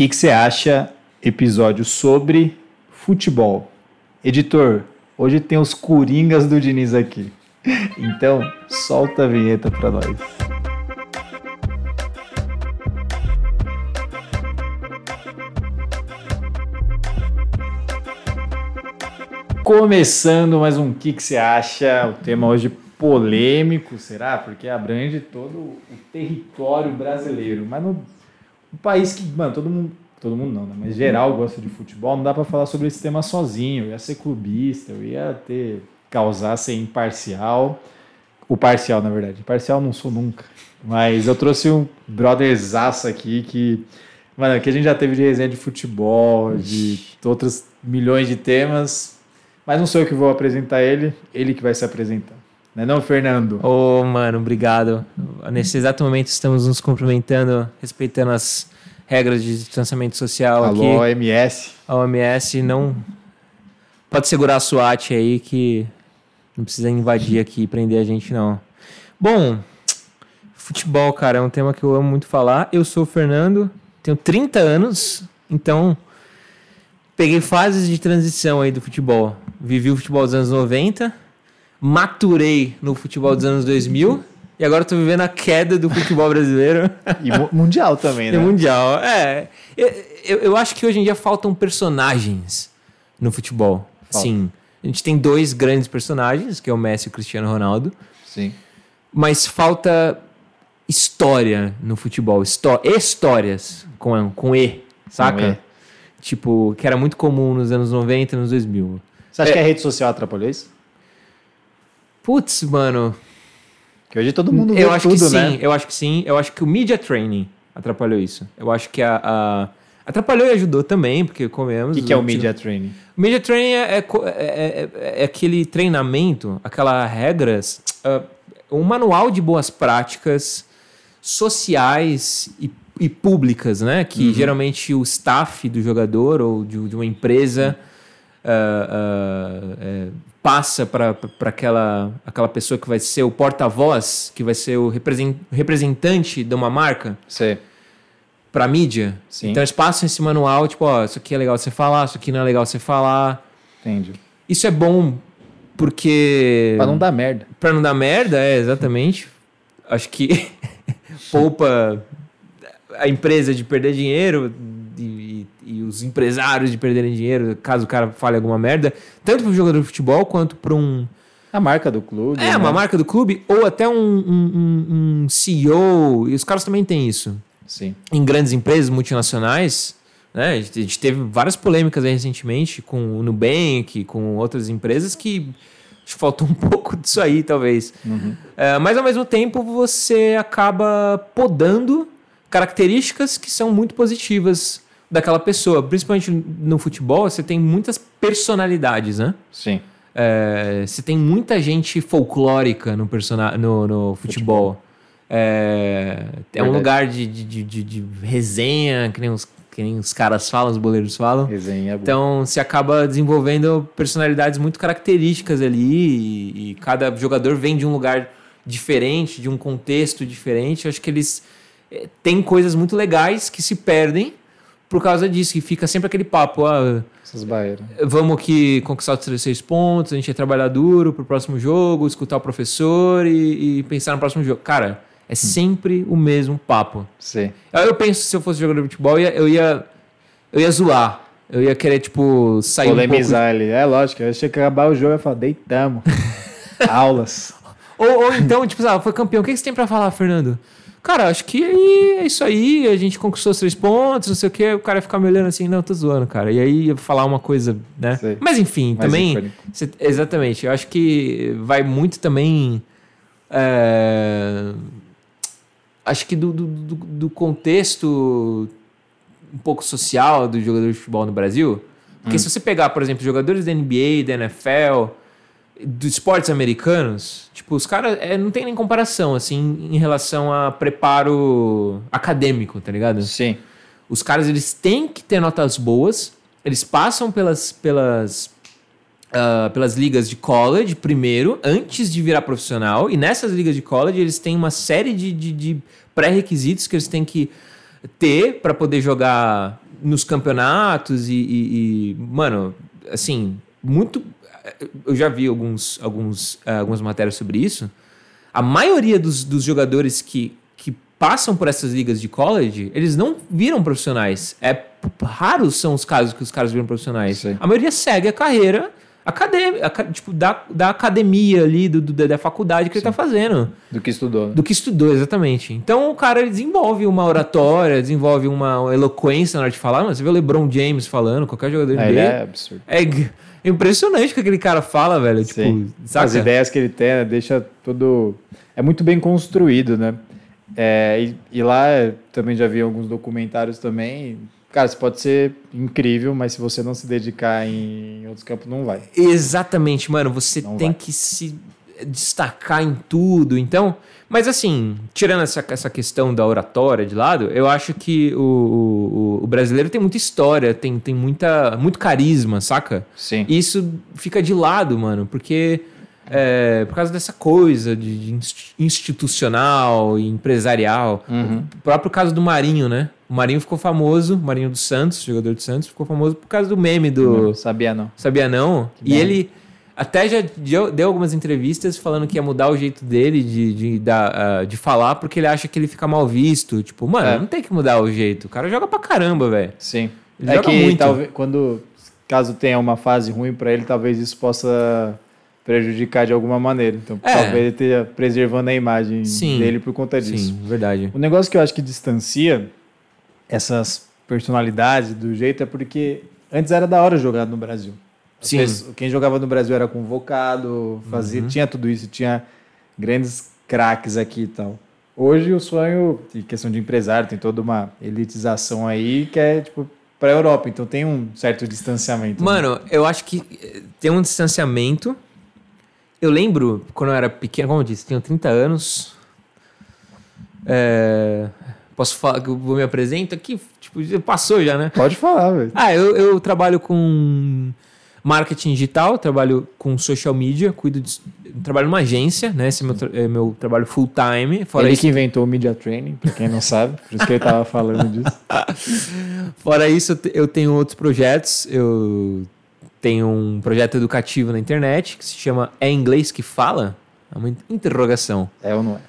que que você acha episódio sobre futebol? Editor, hoje tem os coringas do Diniz aqui. Então, solta a vinheta para nós. Começando mais um que que você acha? O tema hoje polêmico, será? Porque abrange todo o território brasileiro, mas no um país que, mano, todo mundo, todo mundo não, né? mas geral gosta de futebol, não dá para falar sobre esse tema sozinho. Eu ia ser clubista, eu ia ter causar ser imparcial. O parcial, na verdade. Parcial não sou nunca. Mas eu trouxe um brotherzaço aqui que, mano, que a gente já teve de resenha de futebol, de outros milhões de temas. Mas não sou eu que vou apresentar ele, ele que vai se apresentar. Não é não, Fernando? Ô, oh, mano, obrigado. Nesse exato momento estamos nos cumprimentando, respeitando as regras de distanciamento social Alô, aqui. Alô, OMS. A OMS não... Pode segurar a SWAT aí que não precisa invadir aqui e prender a gente, não. Bom, futebol, cara, é um tema que eu amo muito falar. Eu sou o Fernando, tenho 30 anos, então peguei fases de transição aí do futebol. Vivi o futebol dos anos 90, maturei no futebol dos anos 2000 e agora estou vivendo a queda do futebol brasileiro. E mundial também, né? E mundial, é. Eu, eu, acho que hoje em dia faltam personagens no futebol. Falta. Sim. A gente tem dois grandes personagens, que é o Messi e o Cristiano Ronaldo. Sim. Mas falta história no futebol. Histó histórias com, com E, saca? Com e. Tipo, que era muito comum nos anos 90 e nos 2000. Você acha é... que a rede social atrapalhou isso? Putz, mano. Que hoje todo mundo vê eu acho tudo, que né? sim, eu acho que sim. Eu acho que o media training atrapalhou isso. Eu acho que a, a Atrapalhou e ajudou também, porque comemos. O que, que é o media training? O media training é, é, é, é, aquele treinamento, aquela regras, uh, um manual de boas práticas sociais e, e públicas, né? Que uhum. geralmente o staff do jogador ou de, de uma empresa uh, uh, passa para aquela, aquela pessoa que vai ser o porta-voz, que vai ser o representante de uma marca. Para mídia. Sim. Então eles passam esse manual, tipo, ó, isso aqui é legal você falar, isso aqui não é legal você falar. Entendi. Isso é bom porque para não dar merda. Para não dar merda, é exatamente. Acho que poupa a empresa de perder dinheiro os empresários de perderem dinheiro, caso o cara fale alguma merda, tanto para o jogador de futebol quanto para um a marca do clube. É, né? uma marca do clube, ou até um, um, um, CEO, e os caras também têm isso. Sim. em grandes empresas multinacionais. Né? A gente teve várias polêmicas recentemente com o Nubank, com outras empresas que faltou um pouco disso aí, talvez. Uhum. É, mas ao mesmo tempo você acaba podando características que são muito positivas daquela pessoa. Principalmente no futebol, você tem muitas personalidades, né? Sim. É, você tem muita gente folclórica no, no, no futebol. futebol. É, é um lugar de, de, de, de, resenha, que nem, os, que nem os caras falam, os boleiros falam. Resenha é Então se acaba desenvolvendo personalidades muito características ali e, e, cada jogador vem de um lugar diferente, de um contexto diferente. Eu acho que eles é, têm coisas muito legais que se perdem por causa disso, que fica sempre aquele papo. Ah. Vamos aqui conquistar os seis pontos, a gente vai trabalhar duro pro próximo jogo, escutar o professor e, e pensar no próximo jogo. Cara é sempre o mesmo papo. Sim. Eu penso se eu fosse jogador de futebol, eu ia, eu ia, eu ia zoar. Eu ia querer, tipo, sair Polemizar um pouco... ali. É lógico. Eu achei que acabar o jogo e falar, deitamos. Aulas. Ou, ou, então, tipo, ah, foi campeão. O que você tem pra falar, Fernando? Cara, acho que é isso aí. A gente conquistou os três pontos, não sei o quê. O cara ia ficar me olhando assim, não, tô zoando, cara. E aí ia falar uma coisa, né? Sei. Mas enfim, Mais também. Cê, exatamente. Eu acho que vai muito também. É acho que do, do, do, contexto um pouco social do jogador de futebol no Brasil. Porque hum. se você pegar, por exemplo, jogadores da NBA, da NFL, dos esportes americanos, tipo, os caras é, não tem nem comparação, assim, em relação a preparo acadêmico, tá ligado? Sim. Os caras, eles têm que ter notas boas, eles passam pelas, pelas Uh, pelas ligas de college primeiro, antes de virar profissional. E nessas ligas de college, eles têm uma série de, de, de pré-requisitos que eles têm que ter para poder jogar nos campeonatos e, e, e, mano, assim, muito. Eu já vi alguns, alguns, uh, algumas matérias sobre isso. A maioria dos, dos jogadores que, que passam por essas ligas de college, eles não viram profissionais. É raros são os casos que os caras viram profissionais. Sim. A maioria segue a carreira acadêmica, tipo, da, da academia ali, do, do da faculdade que Sim. ele tá fazendo. Do que estudou. Do que estudou, exatamente. Então o cara ele desenvolve uma oratória, desenvolve uma eloquência na hora de falar. Mas você vê o LeBron James falando, qualquer jogador é, dele. É absurdo. É impressionante o que aquele cara fala, velho. Tipo, As ideias que ele tem, né, deixa tudo. É muito bem construído, né? É, e, e lá também já vi alguns documentários também Cara, você pode ser incrível, mas se você não se dedicar em outros campos, não vai. Exatamente, mano. Você não tem vai. que se destacar em tudo. Então, mas assim, tirando essa, essa questão da oratória de lado, eu acho que o, o, o, brasileiro tem muita história, tem, tem muita, muito carisma, saca? Sim. E isso fica de lado, mano, porque é, por causa dessa coisa de, de institucional e empresarial. Uhum. O próprio caso do Marinho, né? O Marinho ficou famoso, o Marinho do Santos, jogador do Santos, ficou famoso por causa do meme do. Não, sabia não. Sabia não. e ele até já deu, deu, algumas entrevistas falando que ia mudar o jeito dele de, de, de, uh, de falar porque ele acha que ele fica mal visto. Tipo, mano, é. não tem que mudar o jeito. O cara joga pra caramba, velho. Sim. Ele é que muito. talvez quando caso tenha uma fase ruim para ele, talvez isso possa prejudicar de alguma maneira. Então, é. talvez ele esteja preservando a imagem sim, dele por conta disso. Sim, verdade. O negócio que eu acho que distancia essas personalidades do jeito é porque antes era da hora jogar no Brasil. Sim. quem jogava no Brasil era convocado, fazia, uhum. tinha tudo isso, tinha grandes craques aqui e tal. Hoje o sonho, em questão de empresário, tem toda uma elitização aí que é tipo para a Europa, então tem um certo distanciamento. Né? Mano, né? eu acho que eh, tem um distanciamento, eu lembro, quando eu era pequeno, como eu disse, tenho 30 anos. É, posso falar que eu me apresento aqui? Tipo, passou já, né? Pode falar, velho. Ah, eu, eu trabalho com marketing digital, trabalho com social media, cuido de, trabalho numa agência, né? Esse é meu, é meu trabalho full time. Fora ele isso... que inventou o media training, para quem não sabe, por isso que ele tava falando disso. Fora isso, eu tenho outros projetos. Eu tem um projeto educativo na internet que se chama É Inglês que Fala? É uma interrogação. É ou não é?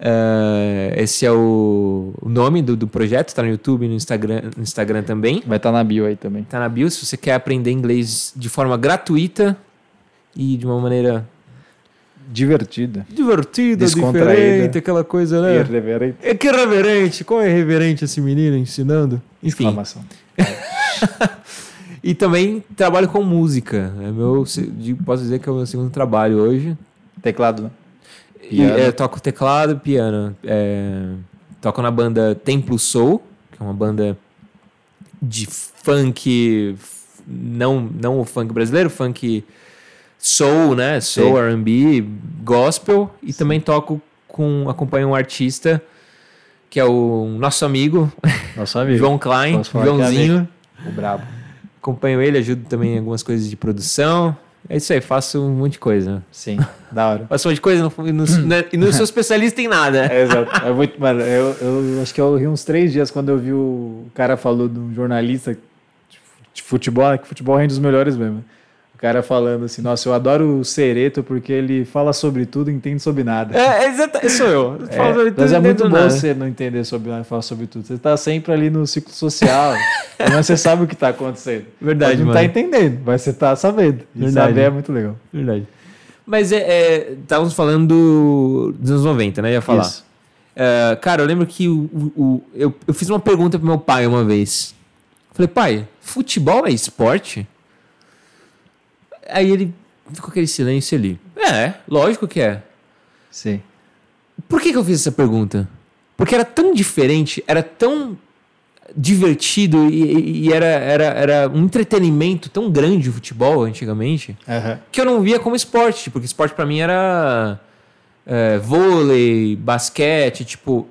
Uh, esse é o, o nome do, do projeto, está no YouTube e no Instagram, no Instagram também. Vai estar tá na bio aí também. Está na bio. Se você quer aprender inglês de forma gratuita e de uma maneira divertida. Divertida, diferente, aquela coisa, né? Irreverente. É que irreverente. Como é irreverente esse menino ensinando? Enfim. Exclamação. E também trabalho com música. É meu, posso dizer que é o meu segundo trabalho hoje. Teclado, né? E, é, toco teclado, piano. É, toco na banda Templo Soul, que é uma banda de funk, não, não o funk brasileiro, funk soul, né? Soul, R&B, gospel. E Sim. também toco com, acompanho um artista que é o nosso amigo, nosso amigo. João Klein, é Joãozinho. O brabo acompanho ele, ajudo também em algumas coisas de produção. É isso aí, faço um monte de coisa. Sim, da hora. Faço um monte de coisa e não, né, e não sou especialista em nada. É, exato. É muito, mano, eu, eu acho que eu ri uns três dias quando eu vi o cara falou de um jornalista de futebol, que futebol rende os melhores mesmo. O cara falando assim, nossa, eu adoro o Sereto porque ele fala sobre tudo e entende sobre nada. É, é exato, sou eu. É, tudo, mas é muito bom nada. você não entender sobre nada e falar sobre tudo. Você está sempre ali no ciclo social, mas você sabe o que está acontecendo. Verdade, Pode não está entendendo, mas você está sabendo. E Verdade. saber é muito legal. Verdade. Mas é, estávamos falando dos anos 90, né? Ia falar. Isso. Uh, cara, eu lembro que o, o, o, eu, eu fiz uma pergunta pro meu pai uma vez. Falei, pai, futebol é esporte? Aí ele ficou aquele silêncio ali. É, lógico que é. Sim. Por que, que eu fiz essa pergunta? Porque era tão diferente, era tão divertido e, e era, era, era um entretenimento tão grande o futebol antigamente uhum. que eu não via como esporte, porque esporte para mim era é, vôlei, basquete, tipo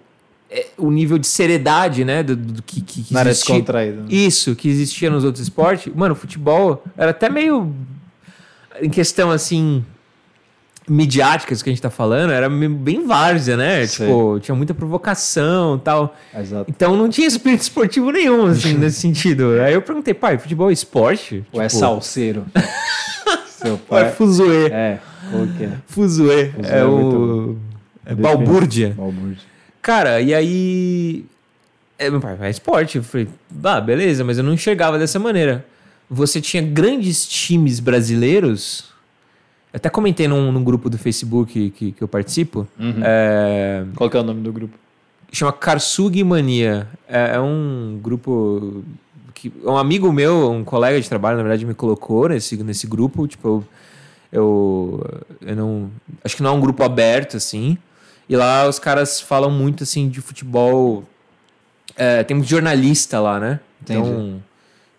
é, o nível de seriedade, né, do, do que, que, que existia. Né? Isso, que existia nos outros esportes. Mano, o futebol era até meio em questão assim midiáticas que a gente tá falando era bem várzea, né? Tipo, tinha muita provocação e tal. Exato. Então não tinha espírito esportivo nenhum, assim, nesse sentido. Aí eu perguntei, pai, futebol é esporte? Ou é tipo... é salseiro? Seu pai... Ou é fuzuê? É, o que é? Fuzuê. É, é o... É balbúrdia. Balbúrdia. Cara, e aí... É, meu pai, é esporte. Eu falei, ah, beleza, mas eu não enxergava dessa maneira. Você tinha grandes times brasileiros eu até comentei num, num grupo do Facebook que, que eu participo. Uhum. É... Qual que é o nome do grupo? Chama Karsugi Mania. É, é, um grupo que um amigo meu, um colega de trabalho, na verdade, me colocou nesse, nesse grupo. Tipo, eu, eu, eu não. Acho que não é um grupo aberto, assim. E lá os caras falam muito, assim, de futebol. É, tem muito jornalista lá, né? Então, Entendi.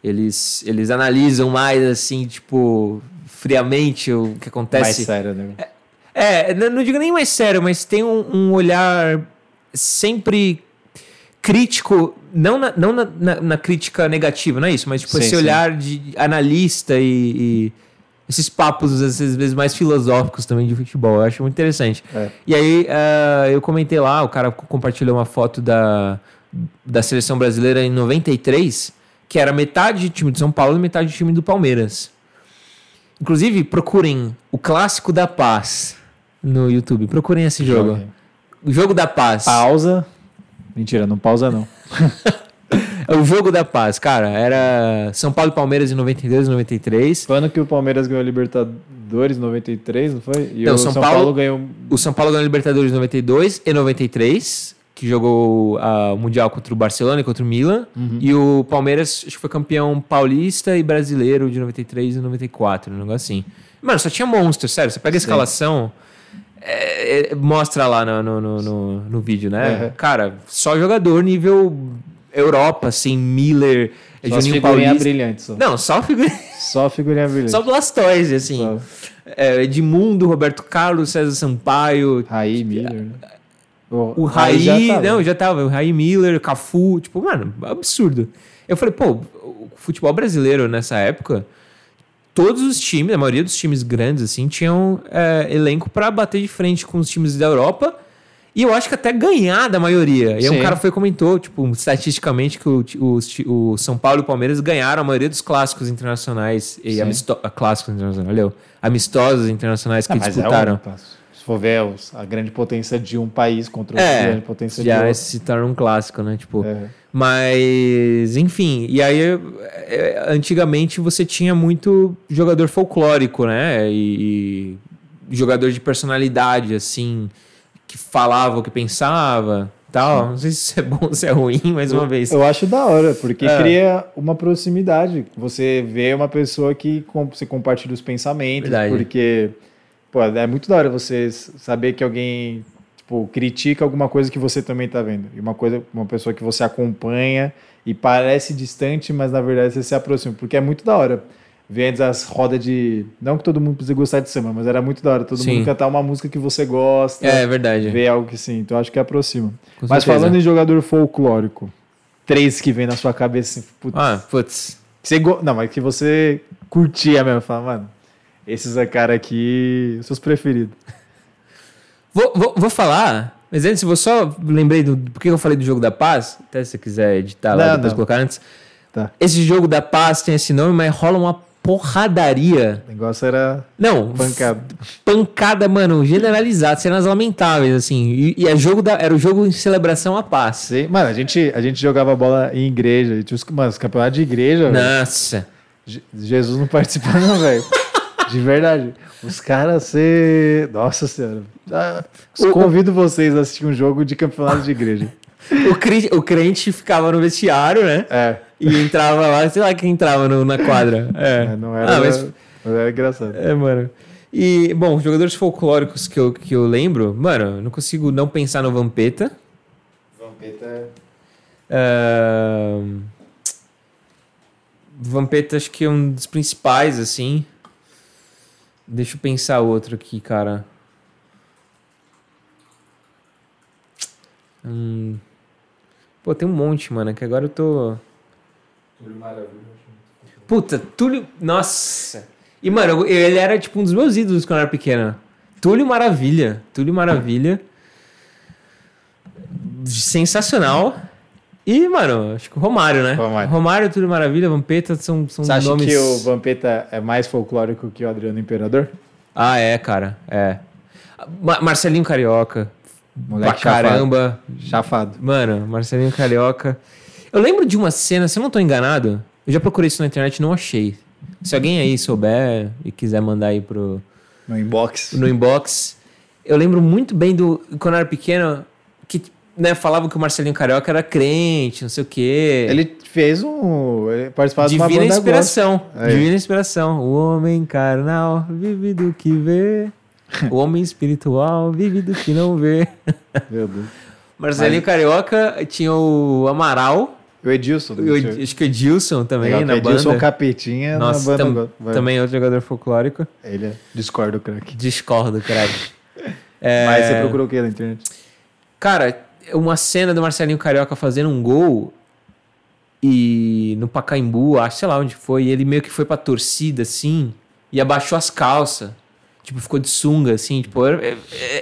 Eles, eles analisam mais, assim, tipo friamente o que acontece. Mais sério, né? É, é não digo nem mais sério, mas tem um, um olhar sempre crítico, não na, não na, na, na, crítica negativa, não é isso, mas tipo, sim, esse sim. olhar de analista e, e, esses papos, às vezes, mais filosóficos também de futebol. Eu acho muito interessante. É. E aí uh, eu comentei lá, o cara compartilhou uma foto da, da seleção brasileira em 93, que era metade de time de São Paulo e metade de time do Palmeiras. Inclusive, procurem o Clássico da Paz no YouTube. Procurem esse jogo. O Jogo da Paz. Pausa. Mentira, não pausa não. é o Jogo da Paz, cara. Era São Paulo e Palmeiras em 92 e 93. Foi ano que o Palmeiras ganhou a Libertadores em 93, não foi? E o São, São Paulo, Paulo ganhou. O São Paulo ganhou a Libertadores em 92 e 93 que jogou uh, o Mundial contra o Barcelona e contra o Milan. Uhum. E o Palmeiras, acho que foi campeão paulista e brasileiro de 93 e 94, um negócio assim. Mano, só tinha monstros, sério. Você pega a escalação, é, é, mostra lá no, no, no, no, no vídeo, né? Uhum. Cara, só jogador nível Europa, assim, Miller, só Juninho Paulista. brilhante só. Não, só figurinha. Só figurinha brilhante. Só Blastoise, assim. Só. É, Edmundo, Roberto Carlos, César Sampaio. Raí, Miller, né? O, o Raí, já não, já tava. O Raí Miller, Cafu, tipo, mano, absurdo. Eu falei, pô, o futebol brasileiro nessa época, todos os times, a maioria dos times grandes, assim, tinham é, elenco para bater de frente com os times da Europa. E eu acho que até ganhar da maioria. E aí um cara foi comentou, tipo, estatisticamente, que o, o, o, São Paulo e o Palmeiras ganharam a maioria dos clásicos internacionais. E amisto, clássicos internacionais, valeu. Amistosos internacionais que ah, disputaram. É for ver a grande potência de um país contra é, a grande potência de outro. Já se torna um clássico, né? Tipo, é. Mas, enfim, e aí é, antigamente você tinha muito jogador folclórico, né? E, e jogador de personalidade, assim, que falava o que pensava tal. Não sei se isso é bom ou se é ruim, mais uma vez. Eu acho da hora, porque é. cria uma proximidade. Você vê uma pessoa que você compartilha os pensamentos, Verdade. porque Pô, é muito da hora você saber que alguém tipo, critica alguma coisa que você também está vendo. E uma coisa, uma pessoa que você acompanha e parece distante, mas na verdade você se aproxima. Porque é muito da hora ver as rodas de. Não que todo mundo precisa gostar de samba, mas era muito da hora. Todo sim. mundo cantar uma música que você gosta. É, é verdade. Ver algo que sim. Então acho que aproxima. Com mas certeza. falando em jogador folclórico, três que vem na sua cabeça assim, putz. Ah, putz. Você go... Não, mas que você curtia mesmo. Fala, mano, esses é cara aqui, seus preferidos. Vou, vou, vou falar, mas antes, vou só lembrei do por que eu falei do jogo da paz. Até se você quiser editar lá, não, depois não. colocar antes. Tá. Esse jogo da paz tem esse nome, mas rola uma porradaria. O negócio era. Não, pancada. Pancada, mano, generalizada, cenas lamentáveis, assim. E, e é jogo da, era o jogo em celebração à paz. Sim. Mano, a gente, a gente jogava bola em igreja. Tinha os, mano, os campeonatos de igreja. Nossa. Véio. Jesus não participava, não, velho. De verdade. Os caras ser. Nossa Senhora. Ah, convido vocês a assistir um jogo de campeonato de igreja. o, crente, o crente ficava no vestiário, né? É. E entrava lá, sei lá quem entrava no, na quadra. É. é não era. Ah, mas... mas era engraçado. É, mano. E, bom, jogadores folclóricos que eu, que eu lembro, mano, não consigo não pensar no Vampeta. Vampeta é. Uh... Vampeta acho que é um dos principais, assim. Deixa eu pensar outro aqui, cara. Hum. Pô, tem um monte, mano, que agora eu tô. Túlio Maravilha. Puta, Túlio. Nossa! E, mano, ele era tipo um dos meus ídolos quando eu era pequena. Túlio Maravilha. Túlio Maravilha. Sensacional. E, mano, acho que o Romário, né? Romário. Romário, Túlio Maravilha, Vampeta são, são Você acha nomes... que o Vampeta é mais folclórico que o Adriano Imperador? Ah, é, cara. É. Ma- Marcelinho Carioca. Moleque pra caramba. Chafado. Mano, Marcelinho Carioca. Eu lembro de uma cena, se eu não tô enganado, eu já procurei isso na internet e não achei. Se alguém aí souber e quiser mandar aí pro, No inbox. no inbox. Eu lembro muito bem do. Quando eu era pequeno, que né, falavam que o Marcelinho Carioca era crente, não sei o quê. Ele fez um. Ele participava de uma Divina banda inspiração. Aí. Divina inspiração. O homem carnal vive do que vê. o homem espiritual vive do que não vê. Meu Deus. Marcelinho Carioca tinha o Amaral. O Edilson. o Ed- acho que o Edilson também Legal, na Edilson banda. Capetinha Nossa, na banda. tam- também outro jogador folclórico. Ele é. Discordo, craque. Discordo, craque. É, Mas você procurou o que na internet? Cara, uma cena do Marcelinho Carioca fazendo um gol e no Pacaembu, acho, sei lá onde foi, e ele meio que foi pra torcida, assim, e abaixou as calças. Tipo, ficou de sunga, assim, tipo, eu, eu-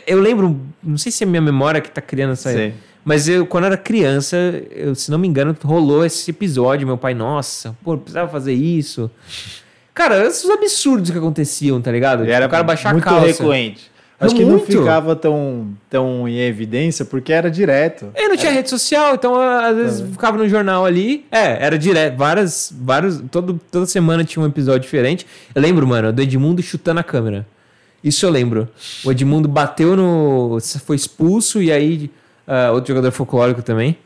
eu lembro, não sei se é minha memória que tá criando essa... Sei. Mas eu, quando era criança, eu, se não me engano, rolou esse episódio, meu pai, nossa, pô, precisava fazer isso. Cara, esses absurdos que aconteciam, tá ligado? Era o cara baixar muito a calça. recorrente. Acho que Muito. não ficava tão, tão em evidência porque era direto. Eu não tinha rede social, então às vezes Tá. ficava no jornal ali. É, era direto. Várias, vários. Todo, toda semana tinha um episódio diferente. Eu lembro, mano, do Edmundo chutando a câmera. Isso eu lembro. O Edmundo bateu no. Foi expulso e aí. ah, outro jogador folclórico também.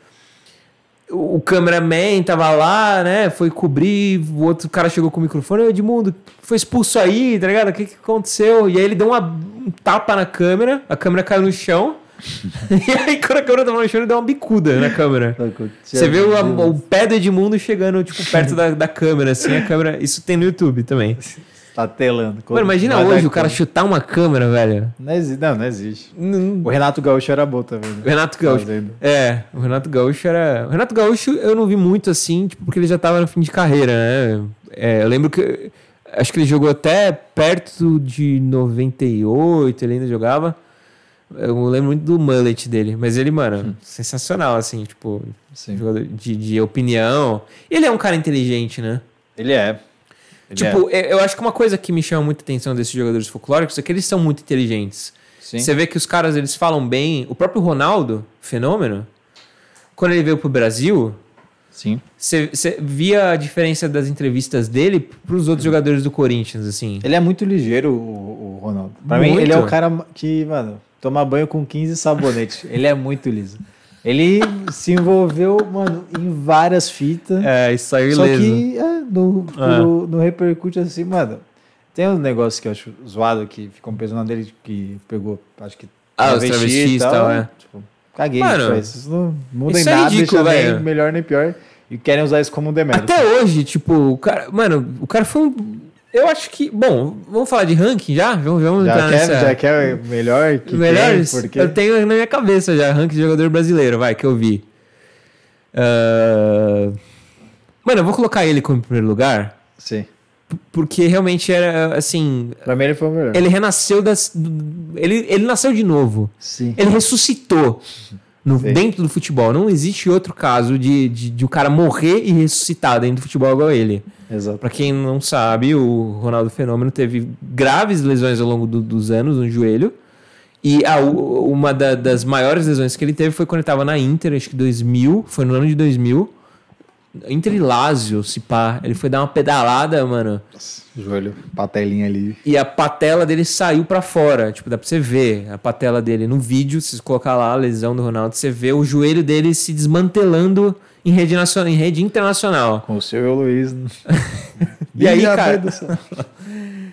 O, cameraman tava lá, né? Foi cobrir. O outro cara chegou com o microfone. Edmundo, foi expulso aí, tá ligado? O que, que aconteceu? E aí ele deu uma, um tapa na câmera. A câmera caiu no chão. e aí, quando a câmera tava no chão, ele deu uma bicuda na câmera. Você vê o, o pé do Edmundo chegando, tipo, perto da, da câmera, assim, a câmera. Isso tem no YouTube também. Tá telando. Mano, imagina hoje o cara chutar uma câmera, velho. Não existe. Não, não existe. Não- O Renato Gaúcho era bom também. né? O Renato Gaúcho. Fazendo. É, o Renato Gaúcho era. O Renato Gaúcho eu não vi muito assim, tipo, porque ele já tava no fim de carreira, né? É, eu lembro que. Acho que ele jogou até perto de 98, ele ainda jogava. Eu lembro muito do mullet dele, mas ele, mano, sensacional, assim, tipo, Sim. jogador de, de opinião. Ele é um cara inteligente, né? Ele é. Tipo, eu- eu acho que uma coisa que me chama muita atenção desses jogadores folclóricos é que eles são muito inteligentes. é. Sim. Você vê que os caras eles falam bem. O próprio Ronaldo, fenômeno, quando ele veio pro Brasil, Sim. você via a diferença das entrevistas dele pros outros jogadores do Corinthians, assim. Ele é muito ligeiro, o, o Ronaldo. Pra Muito. mim, ele é o cara que, mano, toma banho com 15 sabonetes. ele é muito liso. Ele se envolveu, mano, em várias fitas. É, isso saiu Só ileso. que é, no, É. no, no repercute assim, mano. Tem um negócio que eu acho zoado que ficou um peso na dele que pegou, acho que. Ah, os travesti travestis e tal, é. Tipo, caguei. Mano, Mano, isso não muda em isso é nada, ridículo, deixa nem velho. melhor nem pior. E querem usar isso como um demérito. Até hoje, tipo, o cara. Mano, o cara foi um. Eu acho que. Bom, vamos falar de ranking já? Vamos, vamos já, entrar quer, nessa. já quer o melhor que Melhores? tem, porque... Eu tenho na minha cabeça já, ranking de jogador brasileiro, vai, que eu vi. Ah, Mano, eu vou colocar ele como primeiro lugar, Sim. porque realmente era, assim... Pra mim ele foi o melhor. Ele renasceu das... Ele, ele nasceu de novo. Sim. Ele ressuscitou no- dentro do futebol. Não existe outro caso de, de, de o cara morrer e ressuscitar dentro do futebol igual ele. Exato. Pra quem não sabe, o Ronaldo Fenômeno teve graves lesões ao longo do- dos anos no joelho. E a, uma da- das maiores lesões que ele teve foi quando ele tava na Inter, acho que 2000, foi no ano de 2000. Inter e Lazio, se pá. Ele foi dar uma pedalada, mano. Joelho, patelinha ali. E a patela dele saiu pra fora. Tipo, dá pra você ver a patela dele no vídeo. Se você colocar lá a lesão do Ronaldo, você vê o joelho dele se desmantelando em rede, nacional, em rede internacional. Com o seu Luiz. E aí, cara?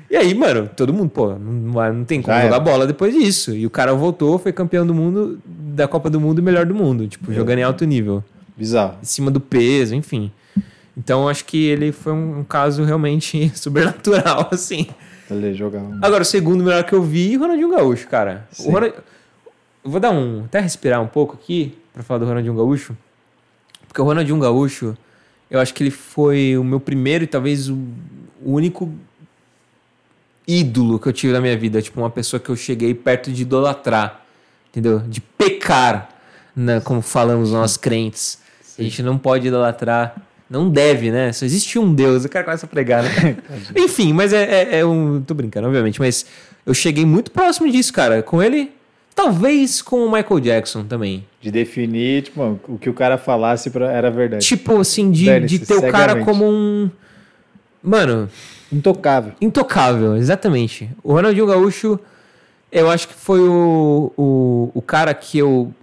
E aí, mano, todo mundo, pô, não, não tem como Já jogar era. bola depois disso. E o cara voltou, foi campeão do mundo, da Copa do Mundo e melhor do mundo. Tipo, jogando em alto nível. Bizarro. Em cima do peso, enfim. Então, acho que ele foi um, um caso realmente sobrenatural, assim. Ele jogar um... Agora, o segundo melhor que eu vi, Ronaldinho Gaúcho, cara. O Sim. Ronald... Eu vou dar um. Até respirar um pouco aqui pra falar do Ronaldinho Gaúcho. Porque o Ronaldinho Gaúcho, eu acho que ele foi o meu primeiro e talvez o o único ídolo que eu tive na minha vida, tipo uma pessoa que eu cheguei perto de idolatrar, entendeu? De pecar, né? como falamos nós crentes. A gente não pode idolatrar, não deve, né? Só existe um Deus. O cara começa a pregar, né? Enfim, mas é, é, é um. Tô brincando, obviamente, mas eu cheguei muito próximo disso, cara. Com ele, talvez com o Michael Jackson também. De definir, tipo, o que o cara falasse pra, era verdade. Tipo, assim, de, de ter o cara como um. Mano. Intocável. Intocável, exatamente. O Ronaldinho Gaúcho, eu acho que foi o, o, o cara que eu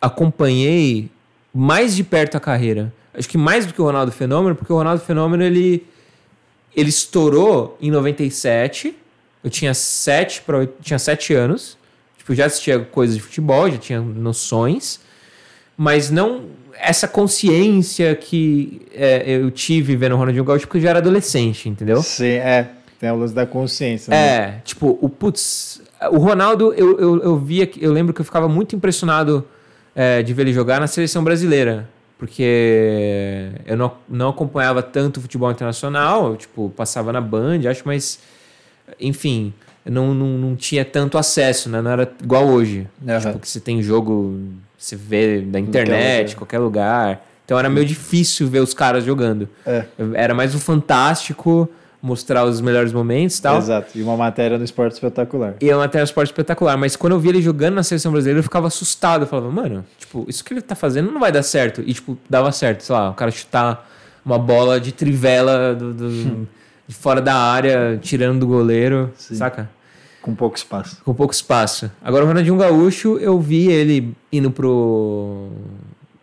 acompanhei mais de perto a carreira. Acho que mais do que o Ronaldo Fenômeno, porque o Ronaldo Fenômeno ele, ele estourou em 97. Eu tinha 7 para tinha 7 anos. Tipo, já assistia coisas de futebol, já tinha noções, mas não essa consciência que é, eu tive vendo o Ronaldinho Gaúcho porque eu já era adolescente, entendeu? Sim, é. Tem a luz da consciência. Né? É, tipo, o putz, o Ronaldo, eu, eu, eu via, eu lembro que eu ficava muito impressionado é, de ver ele jogar na seleção brasileira. Porque eu não, não acompanhava tanto futebol internacional, eu, tipo, passava na Band, acho, mas enfim, não, não, não tinha tanto acesso, né? Não era igual hoje. Uhum. Tipo, que você tem jogo, você vê da internet, qualquer lugar. Então era meio difícil ver os caras jogando. É. Era mais um fantástico mostrar os melhores momentos e tal. Exato. E uma matéria no esporte espetacular. E uma matéria no esporte espetacular. Mas quando eu vi ele jogando na seleção brasileira, eu ficava assustado. Eu falava, mano, tipo, isso que ele tá fazendo não vai dar certo. E, tipo, dava certo. Sei lá, o cara chutar uma bola de trivela do, do de fora da área, tirando do goleiro, Sim. saca? Com pouco espaço. Com pouco espaço. Agora o Ronaldinho Gaúcho, eu vi ele indo pro.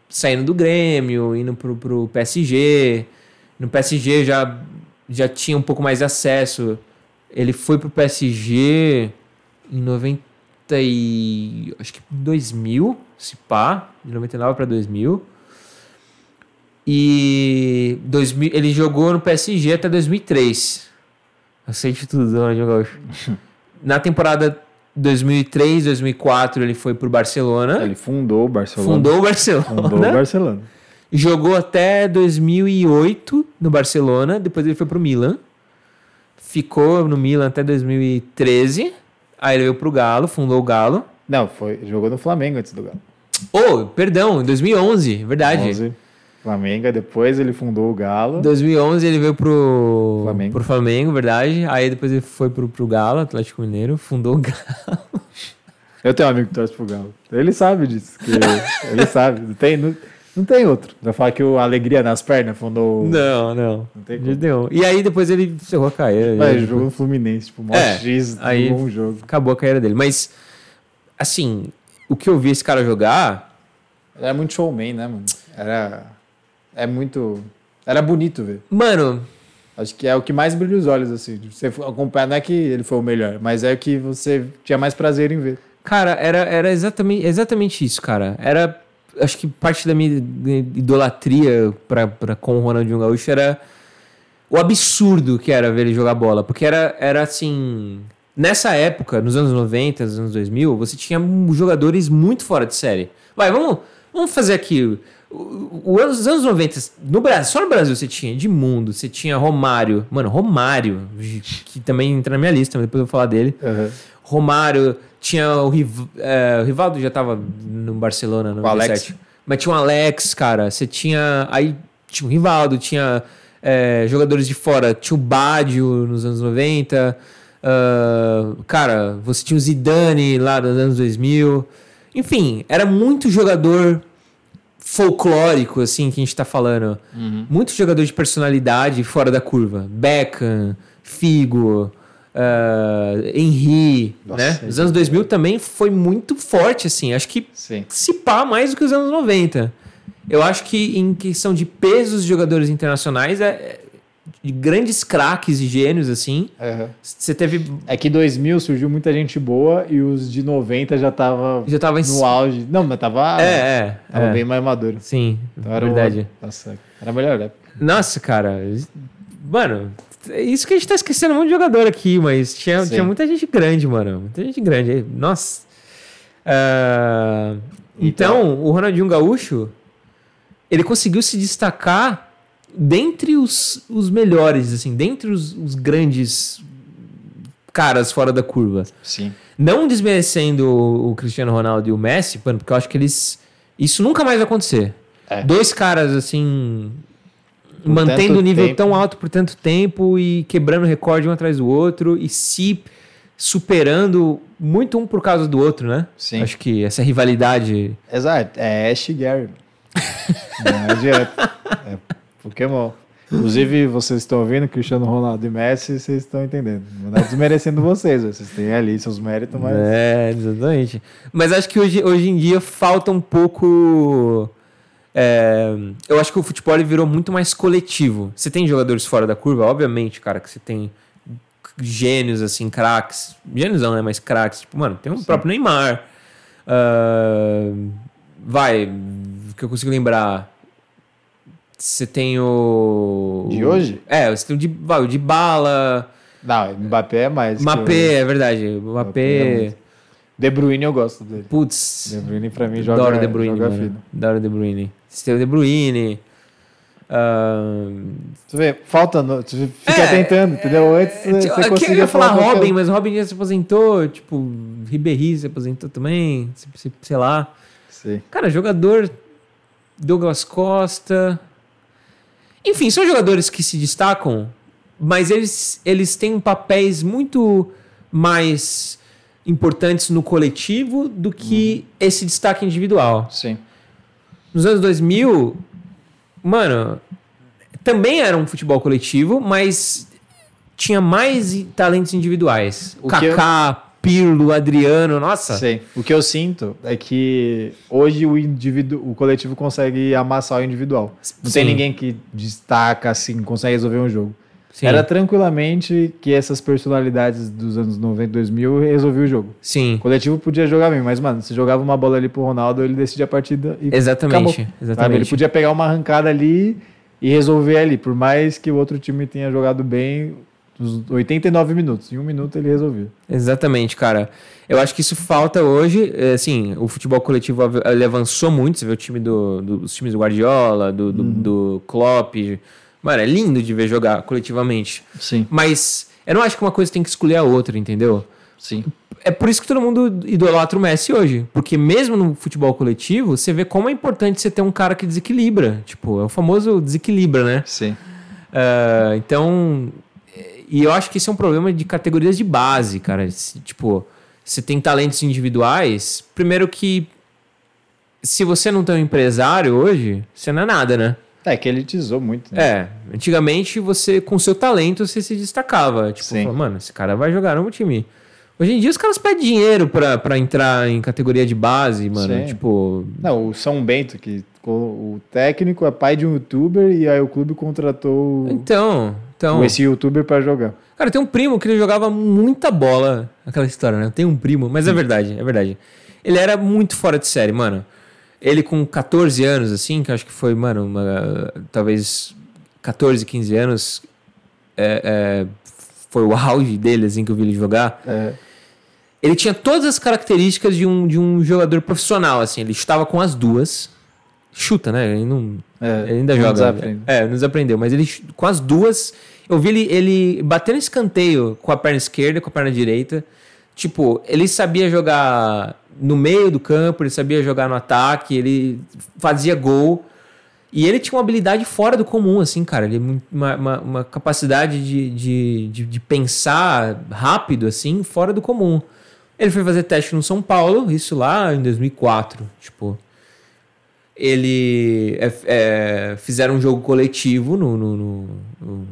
saindo do Grêmio, indo pro, pro PSG. No PSG já já tinha um pouco mais de acesso. Ele foi pro PSG em 90 e acho que 2000, se pá, de 99 para 2000. E 2000, ele jogou no PSG até 2003. Eu sei de tudo, né, Gaúcho. Na temporada 2003, 2004, ele foi pro Barcelona. Ele fundou o Barcelona. Fundou o Barcelona. Fundou o Barcelona. Jogou até 2008 no Barcelona, depois ele foi pro Milan. Ficou no Milan até 2013. Aí ele veio pro Galo, fundou o Galo. Não, foi, jogou no Flamengo antes do Galo. Oh, perdão, em 2011, verdade. 11. Flamengo, depois ele fundou o Galo. Em 2011 ele veio pro Flamengo, pro Flamengo verdade. Aí depois ele foi pro, pro Galo, Atlético Mineiro, fundou o Galo. Eu tenho um amigo que torce pro Galo. Ele sabe disso. ele sabe. Não tem, não, tem outro. Vai falar que o Alegria nas pernas fundou. Não, não. Não tem como. E aí depois ele encerrou a carreira. Mas ele jogou no Fluminense, tipo, mó é, X, aí um jogo. Acabou a carreira dele. Mas, assim, o que eu vi esse cara jogar. Era muito showman, né, mano? Era. É muito. Era bonito ver. Mano. Acho que é o que mais brilha os olhos, assim. Você acompanhar, não é que ele foi o melhor, mas é o que você tinha mais prazer em ver. Cara, era, era exatamente, exatamente isso, cara. Era acho que parte da minha idolatria pra, pra, com o Ronaldinho Gaúcho era o absurdo que era ver ele jogar bola. Porque era, era assim. Nessa época, nos anos 90, nos anos 2000, você tinha jogadores muito fora de série. Vai, vamos, vamos fazer aqui. Os anos 90, no Brasil, só no Brasil você tinha Edmundo, você tinha Romário. Mano, Romário, que também entra na minha lista, mas depois eu vou falar dele. Uhum. Romário, tinha o, Riv, é, o Rivaldo já tava no Barcelona no o Alex. Mas tinha o Alex, cara. Você tinha. Aí tinha o Rivaldo, tinha é, jogadores de fora. Tinha o Badio nos anos 90. Uh, cara, você tinha o Zidane lá nos anos 2000. Enfim, era muito jogador folclórico, assim, que a gente tá falando. Uhum. Muito jogador de personalidade fora da curva. Beckham, Figo uh, Henry, Nossa, né? Os anos 2000 também foi muito forte, assim. Acho que Sim. se pá mais do que os anos 90. Eu acho que em questão de pesos de jogadores internacionais, é, de grandes craques e gênios, assim. Uhum. Você teve. É que 2000 surgiu muita gente boa e os de 90 já tava, já tava no em... auge. Não, mas tava. É, é. Tava é. bem mais maduro. Sim, então era verdade. Nossa, era melhor época. Nossa, cara. Mano, é isso que a gente tá esquecendo um monte de jogador aqui, mas tinha, tinha muita gente grande, mano. Muita gente grande. Nossa. Uh, então, então, o Ronaldinho Gaúcho, ele conseguiu se destacar dentre os, os melhores, assim, dentre os, os grandes caras fora da curva. Sim. Não desmerecendo o, o Cristiano Ronaldo e o Messi, mano, porque eu acho que eles. Isso nunca mais vai acontecer. É. Dois caras, assim. Por mantendo o nível tempo. tão alto por tanto tempo e quebrando recorde um atrás do outro e se superando muito um por causa do outro, né? Sim. Acho que essa rivalidade. Exato, é Ash e Gary. Não adianta. É Pokémon. Inclusive, vocês estão ouvindo Cristiano Ronaldo e Messi, vocês estão entendendo. Não é desmerecendo vocês, vocês têm ali seus méritos, mas. É, exatamente. Mas acho que hoje, hoje em dia falta um pouco. É, eu acho que o futebol virou muito mais coletivo. Você tem jogadores fora da curva, obviamente, cara, que você tem gênios, assim, craques. Gênios não, né? Mas craques. Tipo, mano, tem o próprio Neymar. Ah, vai, que eu consigo lembrar. Você tem o. De hoje? É, você tem o de, vai, o de bala. Não, Mbappé é mais. Mbappé, o- é verdade. é Mbappé. muito. De Bruyne eu gosto dele. Putz. De Bruyne pra mim joga, Adoro De Bruyne, joga mano. Adoro De Bruyne. Você tem o De Bruyne. ah, Tu vê, falta. No, tu fica É, tentando, entendeu? Antes você, tipo, você eu conseguia ia falar qualquer Robin, mas o Robin já se aposentou. Tipo, Ribéry se aposentou também. se- se- Sei lá. Sim. Cara, jogador. Douglas Costa. Enfim, são jogadores que se destacam, mas eles, eles têm papéis muito mais importantes no coletivo do que esse destaque individual. Sim. Nos anos 2000, mano, também era um futebol coletivo, mas tinha mais talentos individuais. O Kaká, Pirlo, Adriano, nossa. Sei. O que eu sinto é que hoje o indivíduo, o coletivo consegue amassar o individual. Não tem Sim. ninguém que destaca assim, consegue resolver um jogo. Sim. Era tranquilamente que essas personalidades dos anos 90, 2000 resolviam o jogo. Sim, O coletivo podia jogar bem, mas mano, se jogava uma bola ali pro Ronaldo, ele decidia a partida e exatamente. acabou. Sabe? Exatamente. Ele podia pegar uma arrancada ali e resolver ali, por mais que o outro time tenha jogado bem os 89 minutos. Em um minuto ele resolvia. Exatamente, cara. Eu acho que isso falta hoje. é, Assim, o futebol coletivo ele avançou muito. Você vê o time do, do- os times do Guardiola, do, do, do Klopp. Mano, é lindo de ver jogar coletivamente. Sim. Mas eu não acho que uma coisa tem que excluir a outra, entendeu? Sim. É por isso que todo mundo idolatra o Messi hoje. Porque mesmo no futebol coletivo, você vê como é importante você ter um cara que desequilibra. Tipo, é o famoso desequilibra, né? Sim. Ah, então, e eu acho que isso é um problema de categorias de base, cara. Tipo, você tem talentos individuais, primeiro que se você não tem um empresário hoje, você não é nada, né? É que ele elitizou muito, né? É, antigamente você, com seu talento, você se destacava. Tipo, Sim. falava, mano, esse cara vai jogar no meu time. Hoje em dia os caras pedem dinheiro pra, pra entrar em categoria de base, mano. Sim. Tipo, Não, o São Bento, que o técnico é pai de um youtuber e aí o clube contratou então, então. esse youtuber pra jogar. Cara, tem um primo que ele jogava muita bola. Aquela história, né? Tem um primo, mas é verdade, é verdade. Ele era muito fora de série, mano. Ele com 14 anos, assim, que acho que foi, mano, uma- talvez 14, 15 anos, é, é, foi o auge dele, assim, que eu vi ele jogar. É, Ele tinha todas as características de um, de um jogador profissional, assim. Ele estava com as duas. Chuta, né? Ele não, é, ele ainda não joga. desaprende. É, não desaprendeu. Mas ele, com as duas, eu vi ele, ele batendo escanteio com a perna esquerda, com a perna direita. Tipo, ele sabia jogar no meio do campo, ele sabia jogar no ataque, ele fazia gol. E ele tinha uma habilidade fora do comum, assim, cara. Ele, uma, uma, uma capacidade de, de, de, de pensar rápido, assim, fora do comum. Ele foi fazer teste no São Paulo, isso lá em 2004. Tipo, ele é, é, fizeram um jogo coletivo no, no, no, no-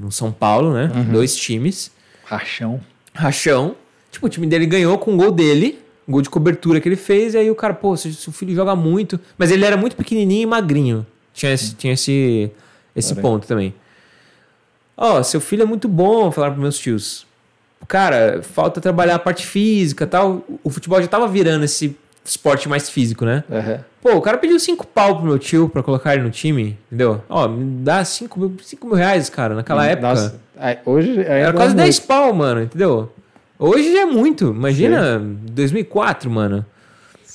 no- São Paulo, né? Dois times. Rachão. Rachão. Tipo, o time dele ganhou com o gol dele, um gol de cobertura que ele fez, e aí o cara, pô, seu, filho joga muito. Mas ele era muito pequenininho e magrinho. Tinha esse, tinha esse, esse ponto também. Ó, seu filho é muito bom, falaram pros meus tios. Cara, falta trabalhar a parte física e tal. O futebol já tava virando esse esporte mais físico, né? Aham. Pô, o cara pediu cinco pau pro meu tio pra colocar ele no time, entendeu? Ó, me dá cinco mil, cinco mil reais, cara, naquela época. Nossa, hoje Era quase é 10 pau, mano, entendeu? Hoje é muito. Imagina 2004, mano.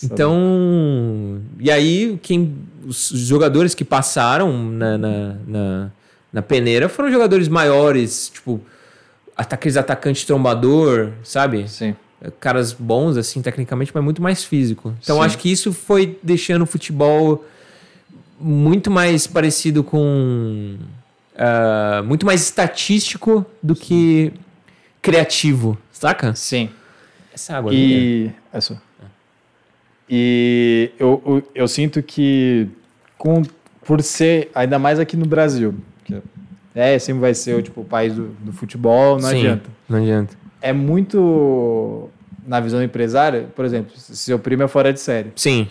Então. E aí, quem, os jogadores que passaram na, na, na, na peneira foram jogadores maiores, tipo. aqueles atacantes trombador, sabe? Sim. Caras bons, assim, tecnicamente, mas muito mais físico. Então Sim. acho que isso foi deixando o futebol muito mais parecido com. Uh, muito mais estatístico do que criativo, saca? Sim. Essa água e... É só. E eu, eu, eu, sinto que, com, por ser, ainda mais aqui no Brasil, é, sempre vai ser tipo, o país do, do futebol, não Sim, adianta. Não adianta. É muito, na visão empresária, por exemplo, seu primo é fora de série. Sim.